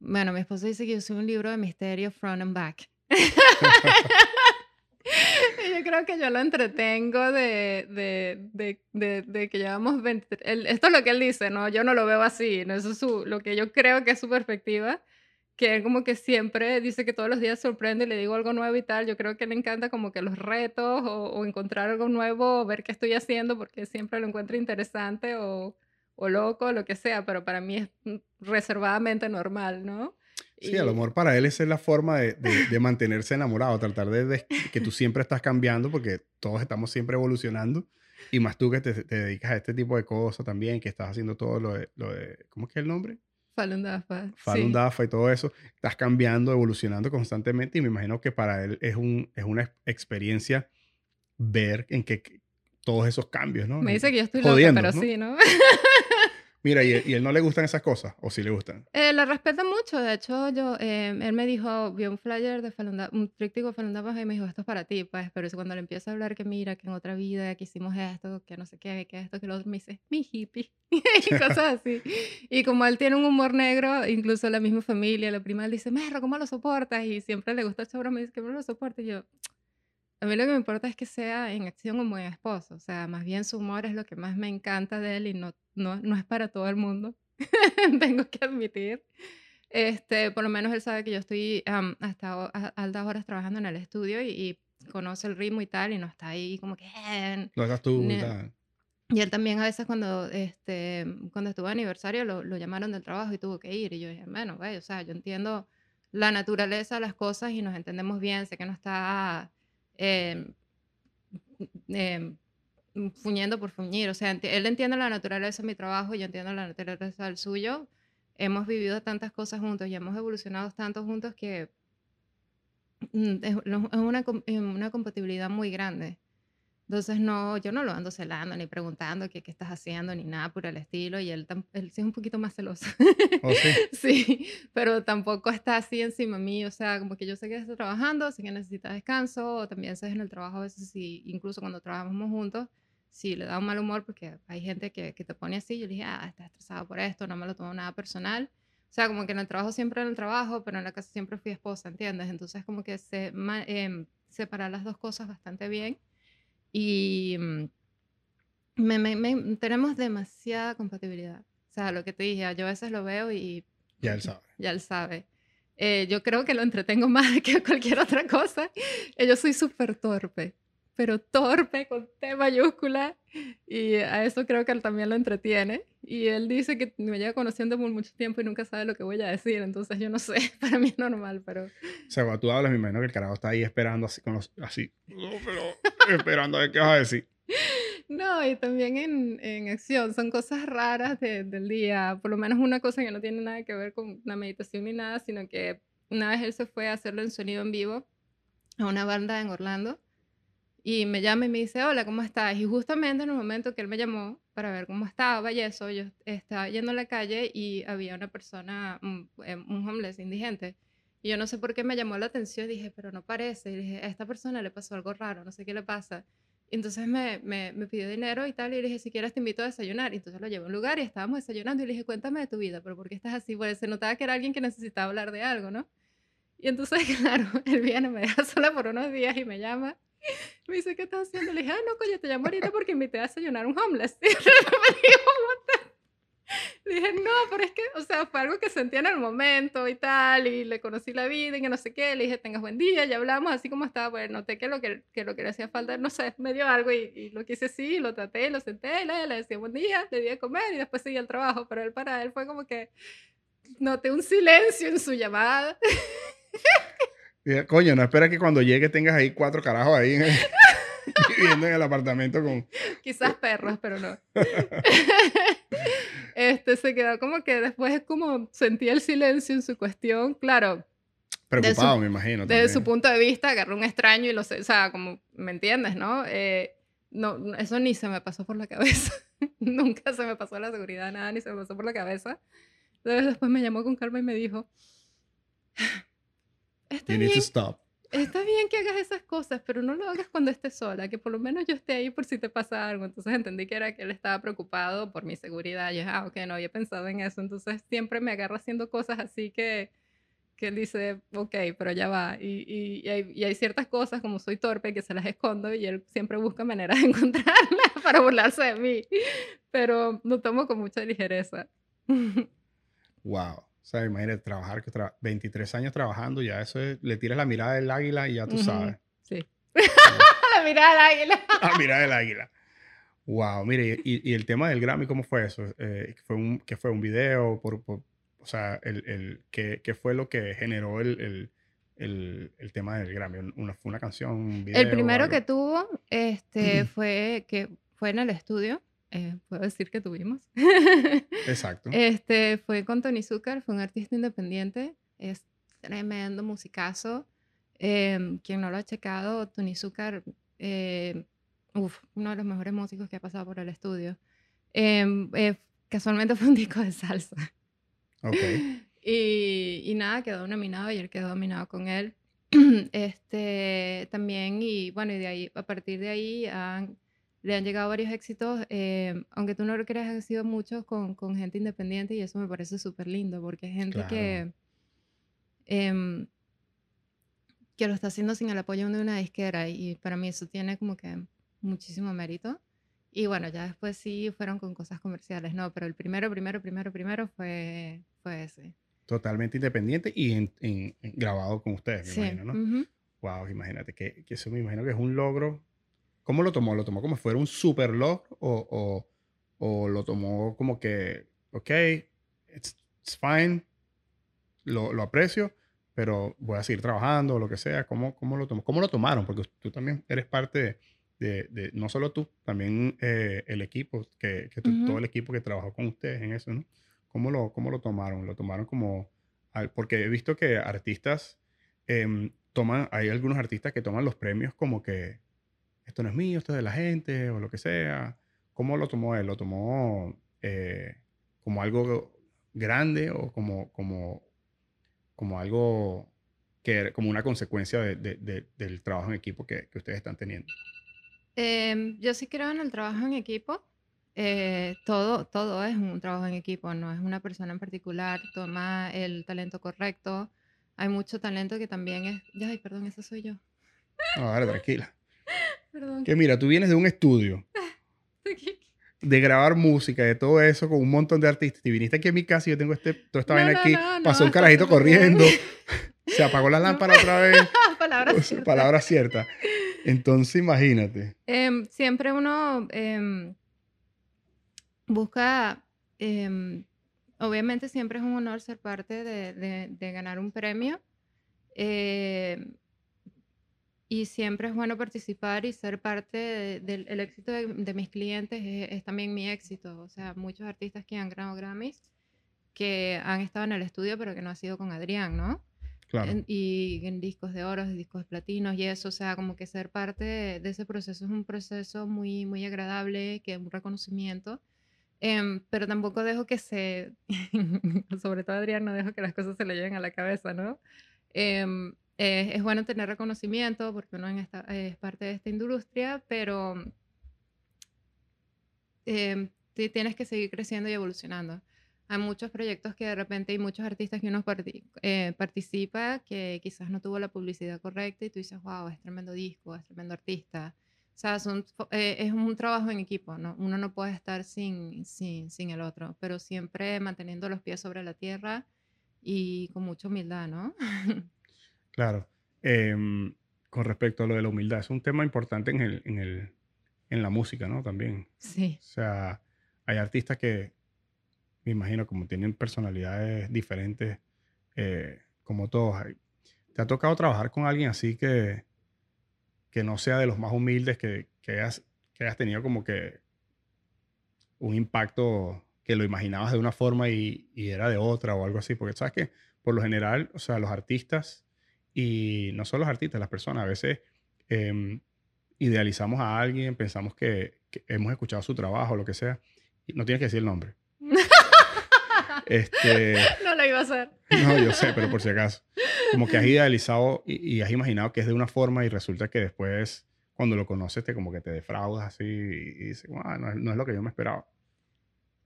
bueno, mi esposo dice que yo soy un libro de misterio front and back. yo creo que yo lo entretengo de, de, de, de, que llevamos 20... esto es lo que él dice, ¿no? Yo no lo veo así, ¿no? Eso es su, lo que yo creo que es su perspectiva, que él como que siempre dice que todos los días sorprende y le digo algo nuevo y tal. Yo creo que le encanta como que los retos o, o encontrar algo nuevo o ver qué estoy haciendo porque siempre lo encuentra interesante o, o loco, lo que sea, pero para mí es reservadamente normal, ¿no? Sí, a lo mejor para él es la forma de, de, mantenerse enamorado, tratar de, que tú siempre estás cambiando porque todos estamos siempre evolucionando y más tú que te, te, dedicas a este tipo de cosas también, que estás haciendo todo lo de, lo de ¿cómo es que es el nombre? Falun Dafa. Falun Dafa y todo eso. Estás cambiando, evolucionando constantemente y me imagino que para él es, un, es una experiencia ver en que todos esos cambios, ¿no? Me dice que yo estoy loca, pero sí, ¿no? Mira, ¿y, ¿y, él no le gustan esas cosas? ¿O sí le gustan? Eh, le respeta mucho. De hecho, yo, eh, él me dijo, vio un flyer de Falun un tríptico de Falun Dafa y me dijo, esto es para ti, pues. Pero cuando le empieza a hablar que mira, que en otra vida, que hicimos esto, que no sé qué, que esto, que lo otro, me dice, mi hippie. y cosas así. Y como él tiene un humor negro, incluso la misma familia, la prima, él dice, Merro, ¿cómo lo soportas? Y siempre le gusta esta me dice, ¿cómo lo soportas? Y yo, a mí lo que me importa es que sea en acción como buen esposo. O sea, más bien su humor es lo que más me encanta de él y no, no, no es para todo el mundo. Tengo que admitir. Este, por lo menos él sabe que yo estoy hasta altas horas trabajando en el estudio y, conoce el ritmo y tal, y no está ahí como que... No estás tú y tal. Y él también a veces cuando, este, cuando estuvo de aniversario lo, lo, llamaron del trabajo y tuvo que ir. Y yo dije, bueno, güey, o sea, yo entiendo la naturaleza de las cosas y nos entendemos bien. Sé que no está eh, eh, fuñendo por fuñir. O sea, él entiende la naturaleza de mi trabajo, yo entiendo la naturaleza del suyo. Hemos vivido tantas cosas juntos y hemos evolucionado tanto juntos que mm, es una, una compatibilidad muy grande. Entonces, no, yo no lo ando celando ni preguntando qué, qué estás haciendo ni nada por el estilo. Y él, él sí es un poquito más celoso. ¿Oh, sí? sí, pero tampoco está así encima de mí. O sea, como que yo sé que está trabajando, sé que necesita descanso. O también sé en el trabajo a veces, si, incluso cuando trabajamos juntos, si le da un mal humor, porque hay gente que, que te pone así. Yo le dije, ah, estás estresado por esto, no me lo tomo nada personal. O sea, como que en el trabajo siempre en el trabajo, pero en la casa siempre fui esposa, ¿entiendes? Entonces, como que se, eh, separar las dos cosas bastante bien. Y mm, me, tenemos demasiada compatibilidad. O sea, lo que te dije, yo a veces lo veo y... Ya él sabe. Ya él sabe. Eh, yo creo que lo entretengo más que cualquier otra cosa. Eh, yo soy súper torpe, pero torpe con T mayúscula. Y a eso creo que él también lo entretiene. Y él dice que me lleva conociendo por mucho tiempo y nunca sabe lo que voy a decir. Entonces yo no sé, para mí es normal, pero... O sea, cuando tú hablas, me imagino que el carajo está ahí esperando así, con los, así, pero esperando a ver qué vas a decir. No, y también en, en acción, son cosas raras del día, por lo menos una cosa que no tiene nada que ver con la meditación ni nada, sino que una vez él se fue a hacerlo en sonido en vivo a una banda en Orlando y me llama y me dice, hola, ¿cómo estás? Y justamente en el momento que él me llamó para ver cómo estaba y eso, yo estaba yendo a la calle y había una persona, un, em, un homeless indigente. Y yo no sé por qué me llamó la atención, dije, pero no parece. Y dije, a esta persona le pasó algo raro, no sé qué le pasa. Y entonces me, me, me, pidió dinero y tal, y le dije, si quieres te invito a desayunar. Y entonces lo llevé a un lugar y estábamos desayunando y le dije, cuéntame de tu vida, pero ¿por qué estás así? Pues se notaba que era alguien que necesitaba hablar de algo, ¿no? Y entonces, claro, él viene, me deja sola por unos días y me llama Me dice, ¿qué estás haciendo? Le dije, ah, no, coño, te llamo ahorita porque invité a desayunar un homeless. Le dije, no, pero es que, o sea, fue algo que sentía en el momento y tal, y le conocí la vida y que no sé qué. Le dije, tengas buen día, ya hablamos así como estaba. Pues noté que lo que, que, lo que le hacía falta, no sé, me dio algo y, y lo quise así, lo traté, lo senté, le, le decía buen día, le di a comer y después seguí el trabajo. Pero él para él fue como que noté un silencio en su llamada. Coño, no espera que cuando llegue tengas ahí cuatro carajos ahí viviendo en el apartamento con... Quizás perros, pero no. este, se quedó como que después es como sentía el silencio en su cuestión. Claro. Preocupado, me imagino. Desde su punto de vista, agarró un extraño y lo sé, o sea, como, ¿me entiendes, no? Eh, no, eso ni se me pasó por la cabeza. Nunca se me pasó la seguridad, nada, ni se me pasó por la cabeza. Entonces después me llamó con calma y me dijo, Está bien, Está bien que hagas esas cosas, pero no lo hagas cuando estés sola, que por lo menos yo esté ahí por si te pasa algo. Entonces entendí que era que él estaba preocupado por mi seguridad. Y yo, ah, ok, no había pensado en eso. Entonces siempre me agarra haciendo cosas así que, que él dice, ok, pero ya va. Y, y, hay, y, hay, ciertas cosas, como soy torpe, que se las escondo y él siempre busca maneras de encontrarlas para burlarse de mí. Pero lo tomo con mucha ligereza. wow. O sea, imagínate trabajar, 23 años trabajando, ya eso le tiras la mirada del águila y ya tú sabes. Sí. la mirada del águila. la mirada del águila. Wow, mire, y, y, el tema del Grammy, ¿cómo fue eso? Eh, ¿fue un, ¿Qué fue un video? Por, o sea, el, el, ¿qué, ¿qué, fue lo que generó el, el, el tema del Grammy? ¿Una, ¿Fue una canción, un video? El primero que tuvo este, fue, que fue en el estudio eh, puedo decir que tuvimos. Exacto. Este, fue con Tony Zucker, fue un artista independiente, es tremendo musicazo. Eh, quien no lo ha checado, Tony Zucker, eh, uno de los mejores músicos que ha pasado por el estudio. Em, eh, casualmente fue un disco de salsa. Ok. Y, y, nada, quedó nominado y él quedó nominado con él. este, también, y bueno, y de ahí, a partir de ahí han, le han llegado varios éxitos, em, aunque tú no lo creas, han sido muchos con, con gente independiente y eso me parece súper lindo porque es gente que, eh, que lo está haciendo sin el apoyo de una disquera y para mí eso tiene como que muchísimo mérito. Y bueno, ya después sí fueron con cosas comerciales, ¿no? Pero el primero, primero, primero, primero fue, fue ese totalmente independiente y en, grabado con ustedes, me imagino, ¿no? Wow, imagínate, que, que, eso me imagino que es un logro. ¿Cómo lo tomó? ¿Lo tomó como si fuera un super logro o, o, o lo tomó como que, ok, it's, fine, lo, lo, aprecio, pero voy a seguir trabajando o lo que sea? ¿Cómo, cómo, lo, tomó? ¿Cómo lo tomaron? Porque tú también eres parte de, de, no solo tú, también eh, el equipo, que, que todo el equipo que trabajó con ustedes en eso, ¿no? ¿Cómo lo, cómo lo tomaron? ¿Lo tomaron como...? Porque he visto que artistas em, toman, hay algunos artistas que toman los premios como que esto no es mío, esto es de la gente o lo que sea. ¿Cómo lo tomó él? ¿Lo tomó eh, como algo grande o como, como, como algo que como una consecuencia del trabajo en equipo que, que ustedes están teniendo? Em, yo sí creo en el trabajo en equipo. Eh, todo, todo es un trabajo en equipo, no es una persona en particular, toma el talento correcto. Hay mucho talento que también es... Ay, perdón, esa soy yo. No, dale, tranquila. Perdón. Que mira, tú vienes de un estudio de grabar música, de todo eso, con un montón de artistas. Y viniste aquí a mi casa y yo tengo este, toda esta vaina aquí. pasó un carajito corriendo. se apagó la lámpara otra vez. Palabra cierta. Palabra cierta. Entonces, imagínate. Em, siempre uno... Em, busca, em, obviamente siempre es un honor ser parte de, ganar un premio. Y siempre es bueno participar y ser parte del éxito de, mis clientes es, también mi éxito. O sea, muchos artistas que han ganado Grammys que han estado en el estudio pero que no ha sido con Adrián, ¿no? Claro. y en discos de oro, discos de platinos y eso, o sea, como que ser parte de, ese proceso es un proceso muy, muy agradable, que es un reconocimiento Em, pero tampoco dejo que se, sobre todo Adrián, no dejo que las cosas se le lleven a la cabeza, ¿no? Em, eh, es bueno tener reconocimiento porque uno es parte de esta industria, pero eh, tienes que seguir creciendo y evolucionando. Hay muchos proyectos que de repente hay muchos artistas que uno eh, participa que quizás no tuvo la publicidad correcta y tú dices, wow, es tremendo disco, es tremendo artista. O sea, eh, es un trabajo en equipo, ¿no? Uno no puede estar sin, sin, sin el otro, pero siempre manteniendo los pies sobre la tierra y con mucha humildad, ¿no? claro. Em, con respecto a lo de la humildad, es un tema importante en, el, en, el, en la música, ¿no? También. Sí. O sea, hay artistas que, me imagino, como tienen personalidades diferentes, eh, como todos. ¿Te ha tocado trabajar con alguien así que, que no sea de los más humildes, que, que, hayas, que tenido como que un impacto que lo imaginabas de una forma y, y, era de otra o algo así. Porque sabes que por lo general, o sea, los artistas y no solo los artistas, las personas, a veces em, idealizamos a alguien, pensamos que, hemos escuchado su trabajo, lo que sea, y no tienes que decir el nombre. este, no lo iba a hacer. No, yo sé, pero por si acaso como que has idealizado y, has imaginado que es de una forma y resulta que después, cuando lo conoces, te como que te defraudas así y, dices, no, es lo que yo me esperaba.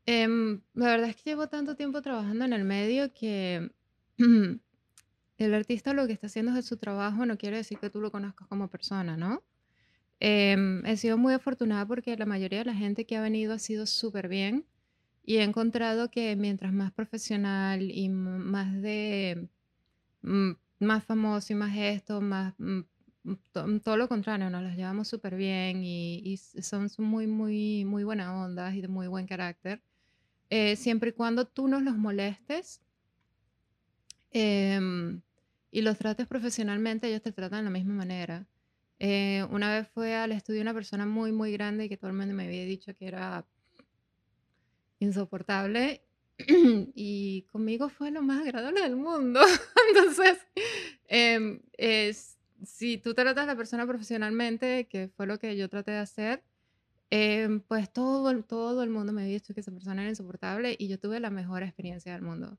Em, la verdad es que llevo tanto tiempo trabajando en el medio que el artista lo que está haciendo es su trabajo, no quiere decir que tú lo conozcas como persona, ¿no? Em, he sido muy afortunada porque la mayoría de la gente que ha venido ha sido súper bien y he encontrado que mientras más profesional y más de más famoso y más esto, más todo lo contrario, nos los llevamos súper bien y, son, muy, muy, muy buenas ondas y de muy buen carácter. Eh, siempre y cuando tú no los molestes em, y los trates profesionalmente, ellos te tratan de la misma manera. Eh, una vez fue al estudio una persona muy, muy grande que todo el mundo me había dicho que era insoportable y conmigo fue lo más agradable del mundo. Entonces, es, si tú tratas a la persona profesionalmente, que fue lo que yo traté de hacer, em, pues todo, todo el mundo me ha dicho que esa persona era insoportable y yo tuve la mejor experiencia del mundo.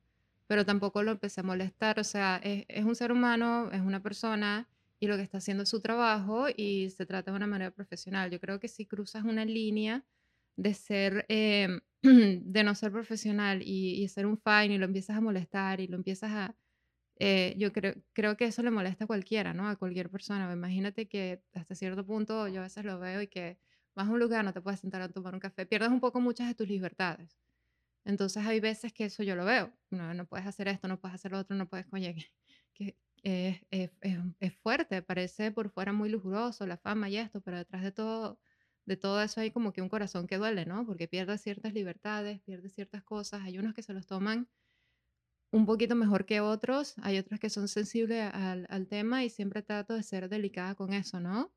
Pero tampoco lo empecé a molestar, o sea, es, es un ser humano, es una persona y lo que está haciendo es su trabajo y se trata de una manera profesional. Yo creo que si cruzas una línea de ser, em, de no ser profesional y, ser un fine y lo empiezas a molestar y lo empiezas a, eh, yo creo, creo que eso le molesta a cualquiera, ¿no? A cualquier persona. Imagínate que hasta cierto punto yo a veces lo veo y que vas a un lugar, no te puedes sentar a tomar un café, pierdes un poco muchas de tus libertades. Entonces hay veces que eso yo lo veo. No, no puedes hacer esto, no puedes hacer lo otro, no puedes, oye, que, es, es, es, fuerte, parece por fuera muy lujuroso, la fama y esto, pero detrás de todo, de todo eso hay como que un corazón que duele, ¿no? Porque pierde ciertas libertades, pierde ciertas cosas. Hay unos que se los toman un poquito mejor que otros, hay otros que son sensibles al, al tema y siempre trato de ser delicada con eso, ¿no?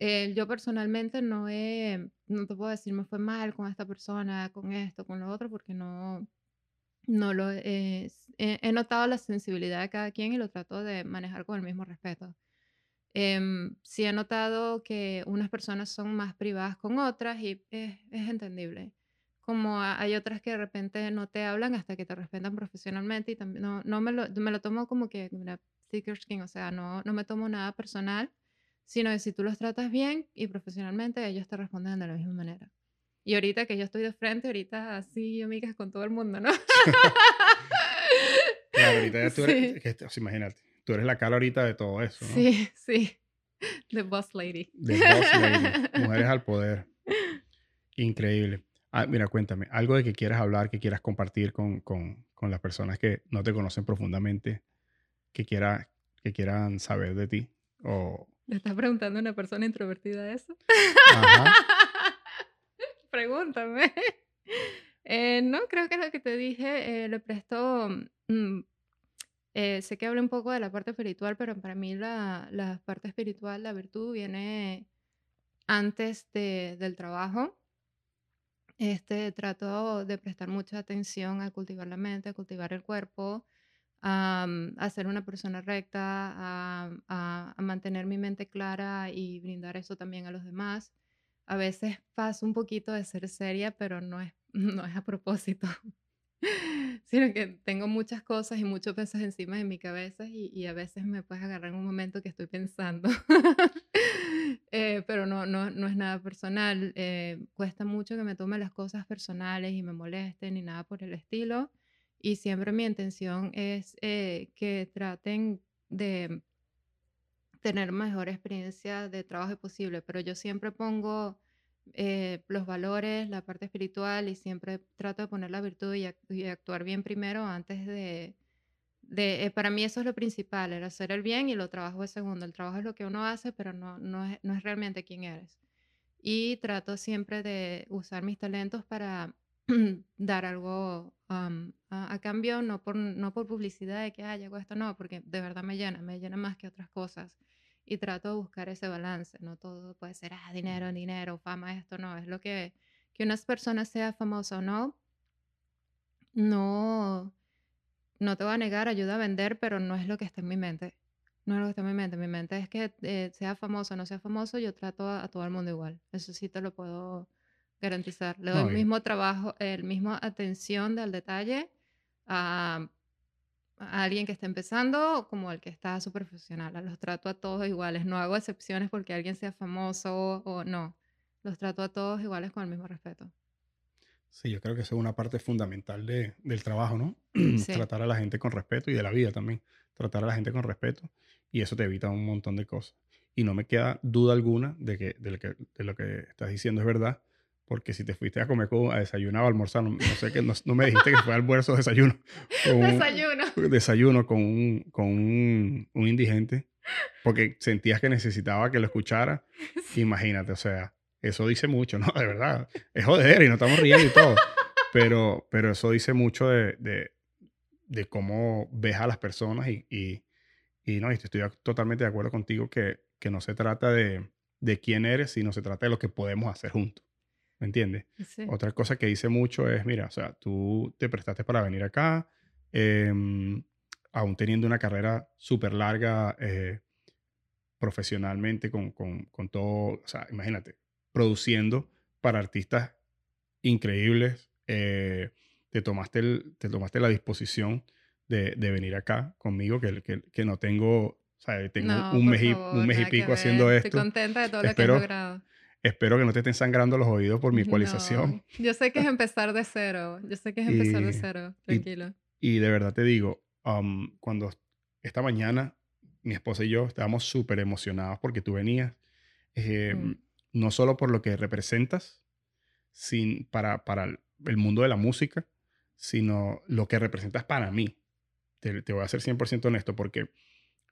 Eh, yo personalmente no he, no te puedo decir, me fue mal con esta persona, con esto, con lo otro, porque no, no lo he, he notado la sensibilidad de cada quien y lo trato de manejar con el mismo respeto. Em, sí he notado que unas personas son más privadas con otras y es, es entendible. Como hay otras que de repente no te hablan hasta que te respetan profesionalmente y también no, no me, lo, me lo tomo como que una thicker skin, o sea, no, no me tomo nada personal, sino que si tú los tratas bien y profesionalmente, ellos te responden de la misma manera. Y ahorita que yo estoy de frente, ahorita así, amigas, con todo el mundo, ¿no? claro, ahorita ya tú eres, que, imagínate, tú eres la cara ahorita de todo eso, ¿no? Sí, sí. The Boss Lady. The Boss Lady. Mujeres al poder. Increíble. Ah, mira, cuéntame, algo de que quieras hablar, que quieras compartir con, con, con las personas que no te conocen profundamente, que, quiera, que quieran saber de ti. O... ¿Le estás preguntando a una persona introvertida eso? Ajá. Pregúntame. Eh, no, creo que lo que te dije, eh, le presto, mm, eh, sé que hablé un poco de la parte espiritual, pero para mí la, la parte espiritual, la virtud, viene antes de, del trabajo. Este, trato de prestar mucha atención a cultivar la mente, a cultivar el cuerpo, a, a ser una persona recta, a, a, a mantener mi mente clara y brindar eso también a los demás a veces paso un poquito de ser seria, pero no es, no es a propósito, sino que tengo muchas cosas y muchos pesos encima de mi cabeza y, y a veces me puedes agarrar en un momento que estoy pensando, eh, pero no, no, no, es nada personal. Eh, cuesta mucho que me tome las cosas personales y me molesten ni nada por el estilo. Y siempre mi intención es eh, que traten de tener mejor experiencia de trabajo posible, pero yo siempre pongo eh, los valores, la parte espiritual y siempre trato de poner la virtud y, actuar bien primero antes de... de eh, para mí eso es lo principal, el hacer el bien y lo trabajo es segundo. El trabajo es lo que uno hace, pero no, no, es, no es realmente quién eres. Y trato siempre de usar mis talentos para dar algo a, cambio, no por, no por publicidad de que, ah, llegó esto, no, porque de verdad me llena, me llena más que otras cosas y trato de buscar ese balance. No todo puede ser, ah, dinero, dinero, fama, esto no. Es lo que, que una persona sea famosa o no, no, no te voy a negar, ayuda a vender, pero no es lo que está en mi mente. No es lo que está en mi mente. Mi mente es que eh, sea famoso o no sea famoso, yo trato a, todo el mundo igual. Eso sí te lo puedo garantizar. Le doy el mismo trabajo, el mismo atención del detalle a a alguien que está empezando como al que está súper profesional. Los trato a todos iguales. No hago excepciones porque alguien sea famoso o no. Los trato a todos iguales con el mismo respeto. Sí, yo creo que eso es una parte fundamental de, del trabajo, ¿no? Tratar a la gente con respeto y de la vida también. Tratar a la gente con respeto y eso te evita un montón de cosas. Y no me queda duda alguna de que, de lo que, de lo que estás diciendo es verdad porque si te fuiste a comer con, a desayunar o almorzar, no, sé qué, no, no, me dijiste que fue almuerzo o desayuno. desayuno. Desayuno con, un, con un, un, indigente, porque sentías que necesitaba que lo escuchara. Imagínate, o sea, eso dice mucho, ¿no? De verdad. Es joder y no estamos riendo y todo. Pero, pero eso dice mucho de, de, de cómo ves a las personas y, y, y, no, y estoy totalmente de acuerdo contigo que, que no se trata de, de quién eres, sino se trata de lo que podemos hacer juntos. ¿Me entiendes? Otra cosa que dice mucho es, mira, o sea, tú te prestaste para venir acá, em, aún teniendo una carrera súper larga eh, profesionalmente con, con, con, todo, o sea, imagínate, produciendo para artistas increíbles, eh, te, tomaste el, te tomaste la disposición de, de venir acá conmigo, que, que, que no tengo, o sea, tengo un, mes y, un mes y pico haciendo esto. Estoy contenta de todo lo que he logrado. Espero que no te estén sangrando los oídos por mi ecualización. Yo sé que es empezar de cero. Yo sé que es empezar de cero. Tranquilo. Y, de verdad te digo, um, cuando esta mañana mi esposa y yo estábamos súper emocionados porque tú venías. Eh, mm. No solo por lo que representas sin, para, para el mundo de la música, sino lo que representas para mí. Te, te voy a ser 100% honesto porque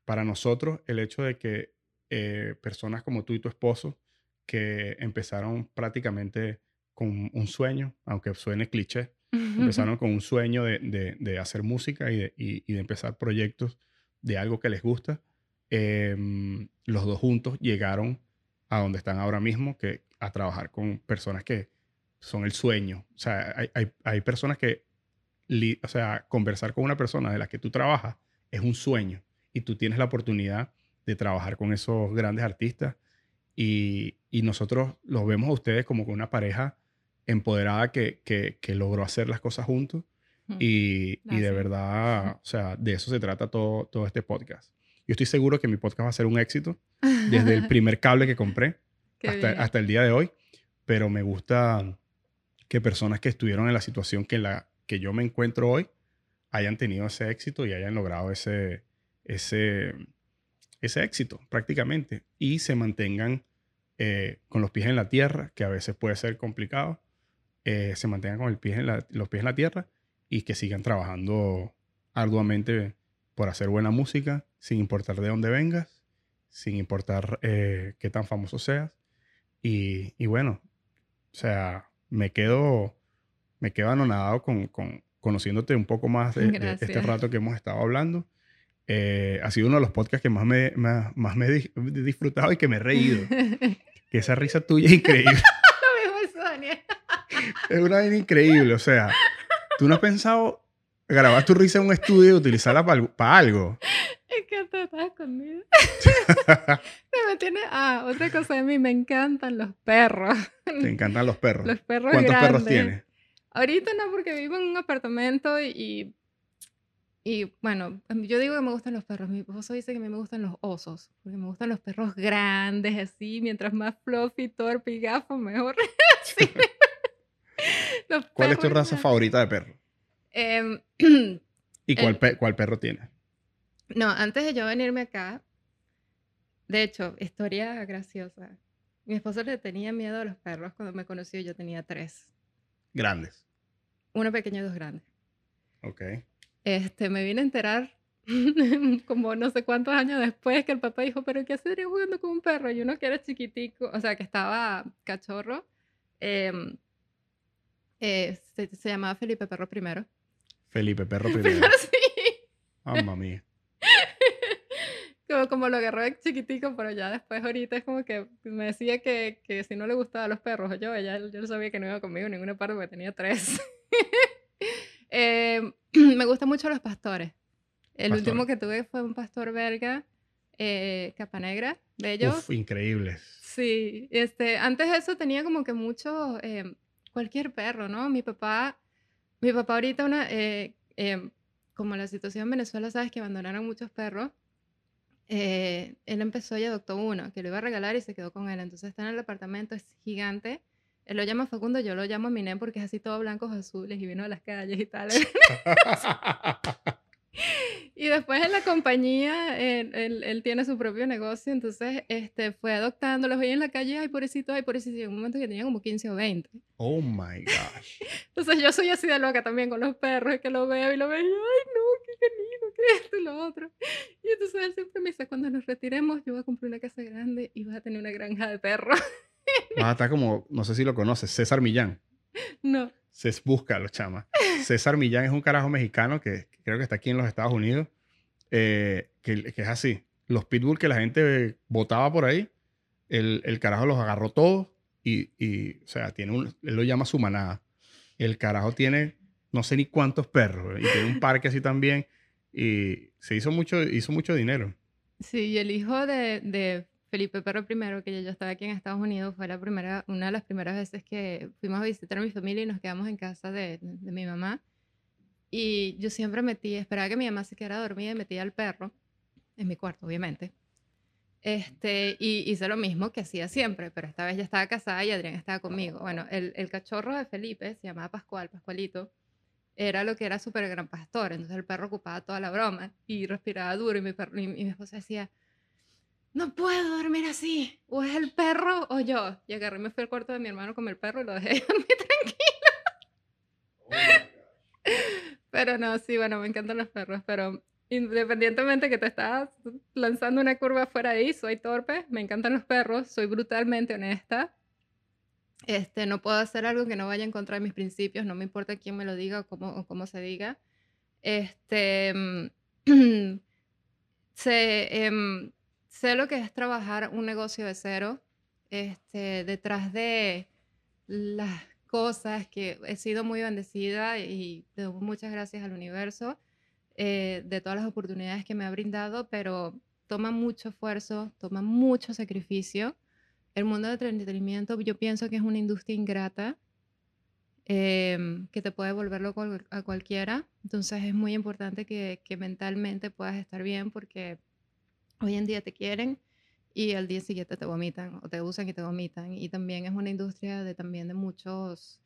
para nosotros el hecho de que eh, personas como tú y tu esposo que empezaron prácticamente con un sueño, aunque suene cliché, empezaron con un sueño de, de, hacer música y de, y, de, empezar proyectos de algo que les gusta. Em, los dos juntos llegaron a donde están ahora mismo, que a trabajar con personas que son el sueño. O sea, hay, hay, hay personas que, o sea, conversar con una persona de la que tú trabajas es un sueño y tú tienes la oportunidad de trabajar con esos grandes artistas y, y nosotros los vemos a ustedes como una pareja empoderada que, que, que logró hacer las cosas juntos. Y, y, de verdad, o sea, de eso se trata todo, todo este podcast. Yo estoy seguro que mi podcast va a ser un éxito desde el primer cable que compré hasta, hasta, el día de hoy, pero me gusta que personas que estuvieron en la situación que, la, que yo me encuentro hoy hayan tenido ese éxito y hayan logrado ese, ese, ese éxito prácticamente y se mantengan eh, con los pies en la tierra, que a veces puede ser complicado, eh, se mantengan con el pie en los pies en la tierra y que sigan trabajando arduamente por hacer buena música, sin importar de dónde vengas, sin importar eh, qué tan famoso seas. Y, y, bueno, o sea, me quedo, me quedo anonadado con, con conociéndote un poco más de, de, este rato que hemos estado hablando. Eh, ha sido uno de los podcasts que más me, más, más me he disfrutado y que me he reído. que esa risa tuya es increíble. es una vaina increíble, o sea, tú no has pensado grabar tu risa en un estudio y utilizarla para algo. Es que te estás escondido. me tiene... Ah, otra cosa de mí, me encantan los perros. Te encantan los perros. Los perros ¿Cuántos perros tienes? Ahorita no, porque vivo en un apartamento y y bueno, em, yo digo que me gustan los perros. Mi esposo dice que a mí me gustan los osos, porque me gustan los perros grandes, así. Mientras más fluffy, torpe y gafo, mejor. ¿Cuál es tu raza favorita de perro? Em, ¿Y cuál, cuál perro tienes? No, antes de yo venirme acá, de hecho, historia graciosa. Mi esposo le tenía miedo a los perros cuando me conoció. Yo tenía tres. ¿Grandes? Uno pequeño y dos grandes. Ok. Este, me vine a enterar como no sé cuántos años después que el papá dijo, pero ¿qué hacer jugando con un perro? Y uno que era chiquitico, o sea, que estaba cachorro, em, eh, se, llamaba Felipe Perro primero. Felipe Perro primero. sí. Mamma mía. como, como lo agarró de chiquitico, pero ya después ahorita es como que me decía que, que si no le gustaban los perros, yo, ella, yo sabía que no iba conmigo en ninguna parte porque tenía tres. Eh, me gustan mucho los pastores. El último que tuve fue un pastor belga, eh, capa negra, bello. Uf, increíbles. Sí, este, antes de eso tenía como que mucho, eh, cualquier perro, ¿no? Mi papá, mi papá ahorita una, eh, como la situación en Venezuela, sabes que abandonaron muchos perros, él empezó y adoptó uno, que lo iba a regalar y se quedó con él. Entonces está en el apartamento, es gigante él lo llama Facundo, yo lo llamo Minem porque es así todo blancos azules y vino a las calles y tal. y después en la compañía, él, él, tiene su propio negocio, entonces este, fue adoptando, los veía en la calle, ay, pobrecito, ay, pobrecito, y en un momento que tenía como 15 o 20. Oh, my gosh. Entonces yo soy así de loca también con los perros, que lo veo y lo veo, y, ay, no, qué querido, qué esto y lo otro. Y entonces él siempre me dice, cuando nos retiremos, yo voy a comprar una casa grande y vas a tener una granja de perros. Ah, está como, no sé si lo conoces, César Millán. No. Se busca los chamas. César Millán es un carajo mexicano que, creo que está aquí en los Estados Unidos, eh, que, es así. Los pitbull que la gente botaba por ahí, el, el carajo los agarró todos y, y, o sea, tiene un, él lo llama su manada. El carajo tiene no sé ni cuántos perros y tiene un parque así también y se hizo mucho, hizo mucho dinero. Sí, y el hijo de, de Felipe Perro I, que yo estaba aquí en Estados Unidos, fue la primera, una de las primeras veces que fuimos a visitar a mi familia y nos quedamos en casa de, mi mamá. Y yo siempre metí, esperaba que mi mamá se quedara dormida y metía al perro en mi cuarto, obviamente. Este, y hice lo mismo que hacía siempre, pero esta vez ya estaba casada y Adrián estaba conmigo. Bueno, el, cachorro de Felipe se llamaba Pascual, Pascualito, era lo que era súper gran pastor, entonces el perro ocupaba toda la broma y respiraba duro y mi, perro, y mi esposa decía, no puedo dormir así. O es el perro o yo. Y agarré me fui al cuarto de mi hermano con el perro y lo dejé tranquilo. pero no, sí, bueno, me encantan los perros, pero independientemente que te estás lanzando una curva fuera de ahí, soy torpe, me encantan los perros, soy brutalmente honesta. Este, no puedo hacer algo que no vaya en contra de mis principios, no me importa quién me lo diga o cómo, o cómo se diga. Este, se, em, sé lo que es trabajar un negocio de cero, este, detrás de las cosas que he sido muy bendecida y doy muchas gracias al universo eh, de todas las oportunidades que me ha brindado, pero toma mucho esfuerzo, toma mucho sacrificio. El mundo del entretenimiento yo pienso que es una industria ingrata em, que te puede volverlo a cualquiera. Entonces es muy importante que mentalmente puedas estar bien porque hoy en día te quieren y al día siguiente te vomitan o te usan y te vomitan. Y también es una industria de también de muchos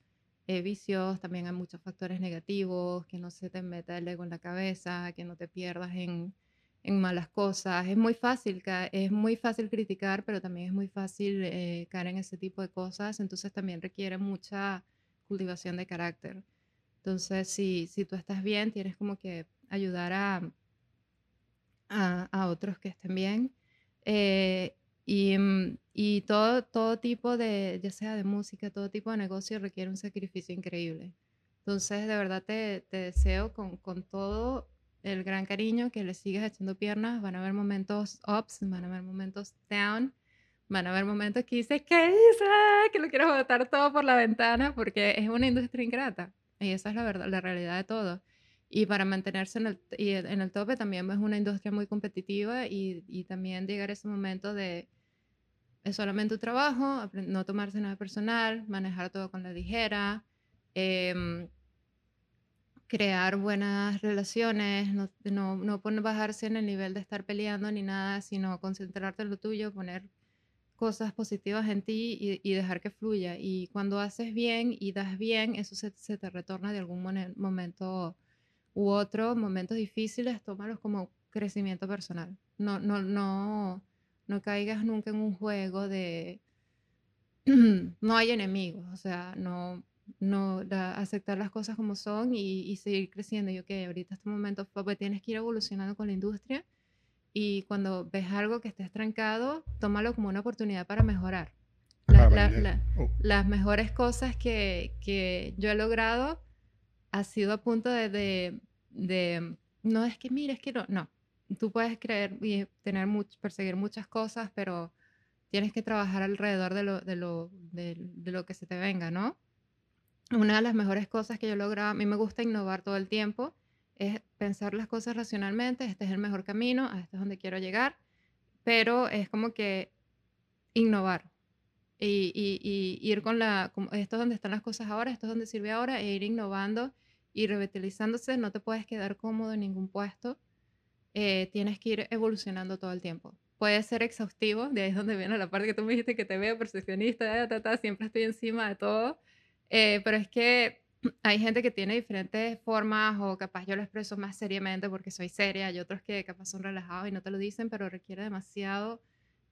eh, vicios, también hay muchos factores negativos, que no se te meta el ego en la cabeza, que no te pierdas en, en malas cosas. Es muy fácil, es muy fácil criticar, pero también es muy fácil eh, caer en ese tipo de cosas. Entonces también requiere mucha cultivación de carácter. Entonces, si, si tú estás bien, tienes como que ayudar a, a, a otros que estén bien. Eh, y, mm, y, todo, todo tipo de, ya sea de música, todo tipo de negocio requiere un sacrificio increíble. Entonces, de verdad te, te deseo con, con, todo el gran cariño que le sigas echando piernas. Van a haber momentos ups, van a haber momentos down, van a haber momentos que dices, ¿qué dices? Que lo quiero botar todo por la ventana porque es una industria ingrata. Y esa es la verdad, la realidad de todo. Y para mantenerse en el, y en el tope también es una industria muy competitiva y, y también llegar a ese momento de es solamente un trabajo, no tomarse nada personal, manejar todo con la ligera, eh, crear buenas relaciones, no, no, no bajarse en el nivel de estar peleando ni nada, sino concentrarte en lo tuyo, poner cosas positivas en ti y, y dejar que fluya. Y cuando haces bien y das bien, eso se, se te retorna de algún momento u otro, momentos difíciles, tómalos como crecimiento personal. No, no, no, no caigas nunca en un juego de no hay enemigos, o sea, no, no aceptar las cosas como son y, seguir creciendo. Yo que ahorita este momento pues, tienes que ir evolucionando con la industria y cuando ves algo que esté estancado, tómalo como una oportunidad para mejorar. Oh. Las mejores cosas que, que yo he logrado ha sido a punto de, de, no es que, mira, es que no, no. Tú puedes creer y tener mucho, perseguir muchas cosas, pero tienes que trabajar alrededor de lo, de lo, de, lo que se te venga, ¿no? Una de las mejores cosas que yo he logrado, a mí me gusta innovar todo el tiempo, es pensar las cosas racionalmente, este es el mejor camino, a este es donde quiero llegar, pero es como que innovar y, y ir con la, esto es donde están las cosas ahora, esto es donde sirve ahora, e ir innovando y revitalizándose, no te puedes quedar cómodo en ningún puesto, eh, tienes que ir evolucionando todo el tiempo. Puede ser exhaustivo, de ahí es donde viene la parte que tú me dijiste que te veo perfeccionista, siempre estoy encima de todo, eh, pero es que hay gente que tiene diferentes formas o capaz yo lo expreso más seriamente porque soy seria, hay otros que capaz son relajados y no te lo dicen, pero requiere demasiado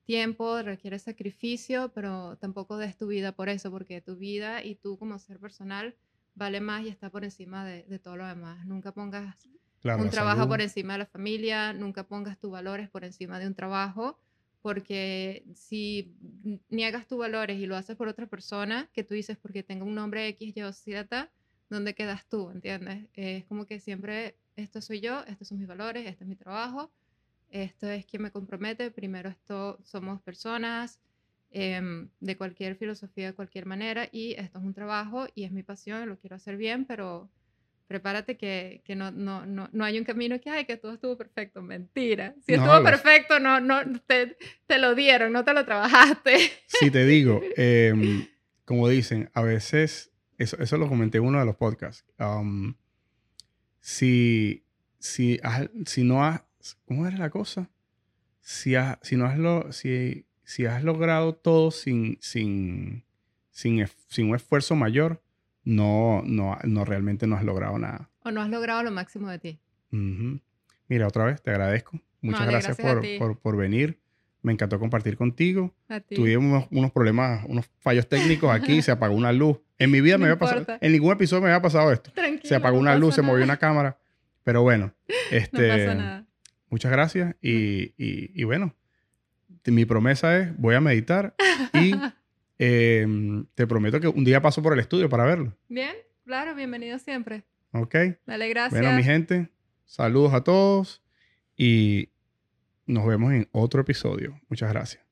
tiempo, requiere sacrificio, pero tampoco des tu vida por eso, porque tu vida y tú como ser personal vale más y está por encima de, de todo lo demás. Nunca pongas un trabajo por encima de la familia, nunca pongas tus valores por encima de un trabajo, porque si niegas tus valores y lo haces por otra persona, que tú dices porque tengo un nombre X, Y o Z, ¿dónde quedas tú? ¿Entiendes? Es como que siempre, esto soy yo, estos son mis valores, este es mi trabajo, esto es quien me compromete, primero esto somos personas, em, de cualquier filosofía, de cualquier manera, y esto es un trabajo y es mi pasión, lo quiero hacer bien, pero prepárate que, que no, no, no, no, hay un camino que, hay que todo estuvo perfecto. Mentira. Si estuvo perfecto, no, no, te, te, lo dieron, no te lo trabajaste. Sí, te digo, em, como dicen, a veces, eso, eso lo comenté en uno de los podcasts, si, si, si no has, ¿cómo era la cosa? Si, si no has, lo, si, si has logrado todo sin, sin, sin, sin un esfuerzo mayor, no, no, no realmente no has logrado nada. O no has logrado lo máximo de ti. Mira, otra vez te agradezco. Muchas gracias, por, por, venir. Me encantó compartir contigo. Tuvimos unos, problemas, unos fallos técnicos aquí, se apagó una luz. En mi vida me había pasado, en ningún episodio me había pasado esto. se apagó una luz, se movió una cámara. Pero bueno, este, no pasa nada. muchas gracias y, y, y bueno, mi promesa es, voy a meditar y Em, te prometo que un día paso por el estudio para verlo. Bien, claro, bienvenido siempre. Ok. Dale, gracias. Bueno, mi gente, saludos a todos y nos vemos en otro episodio. Muchas gracias.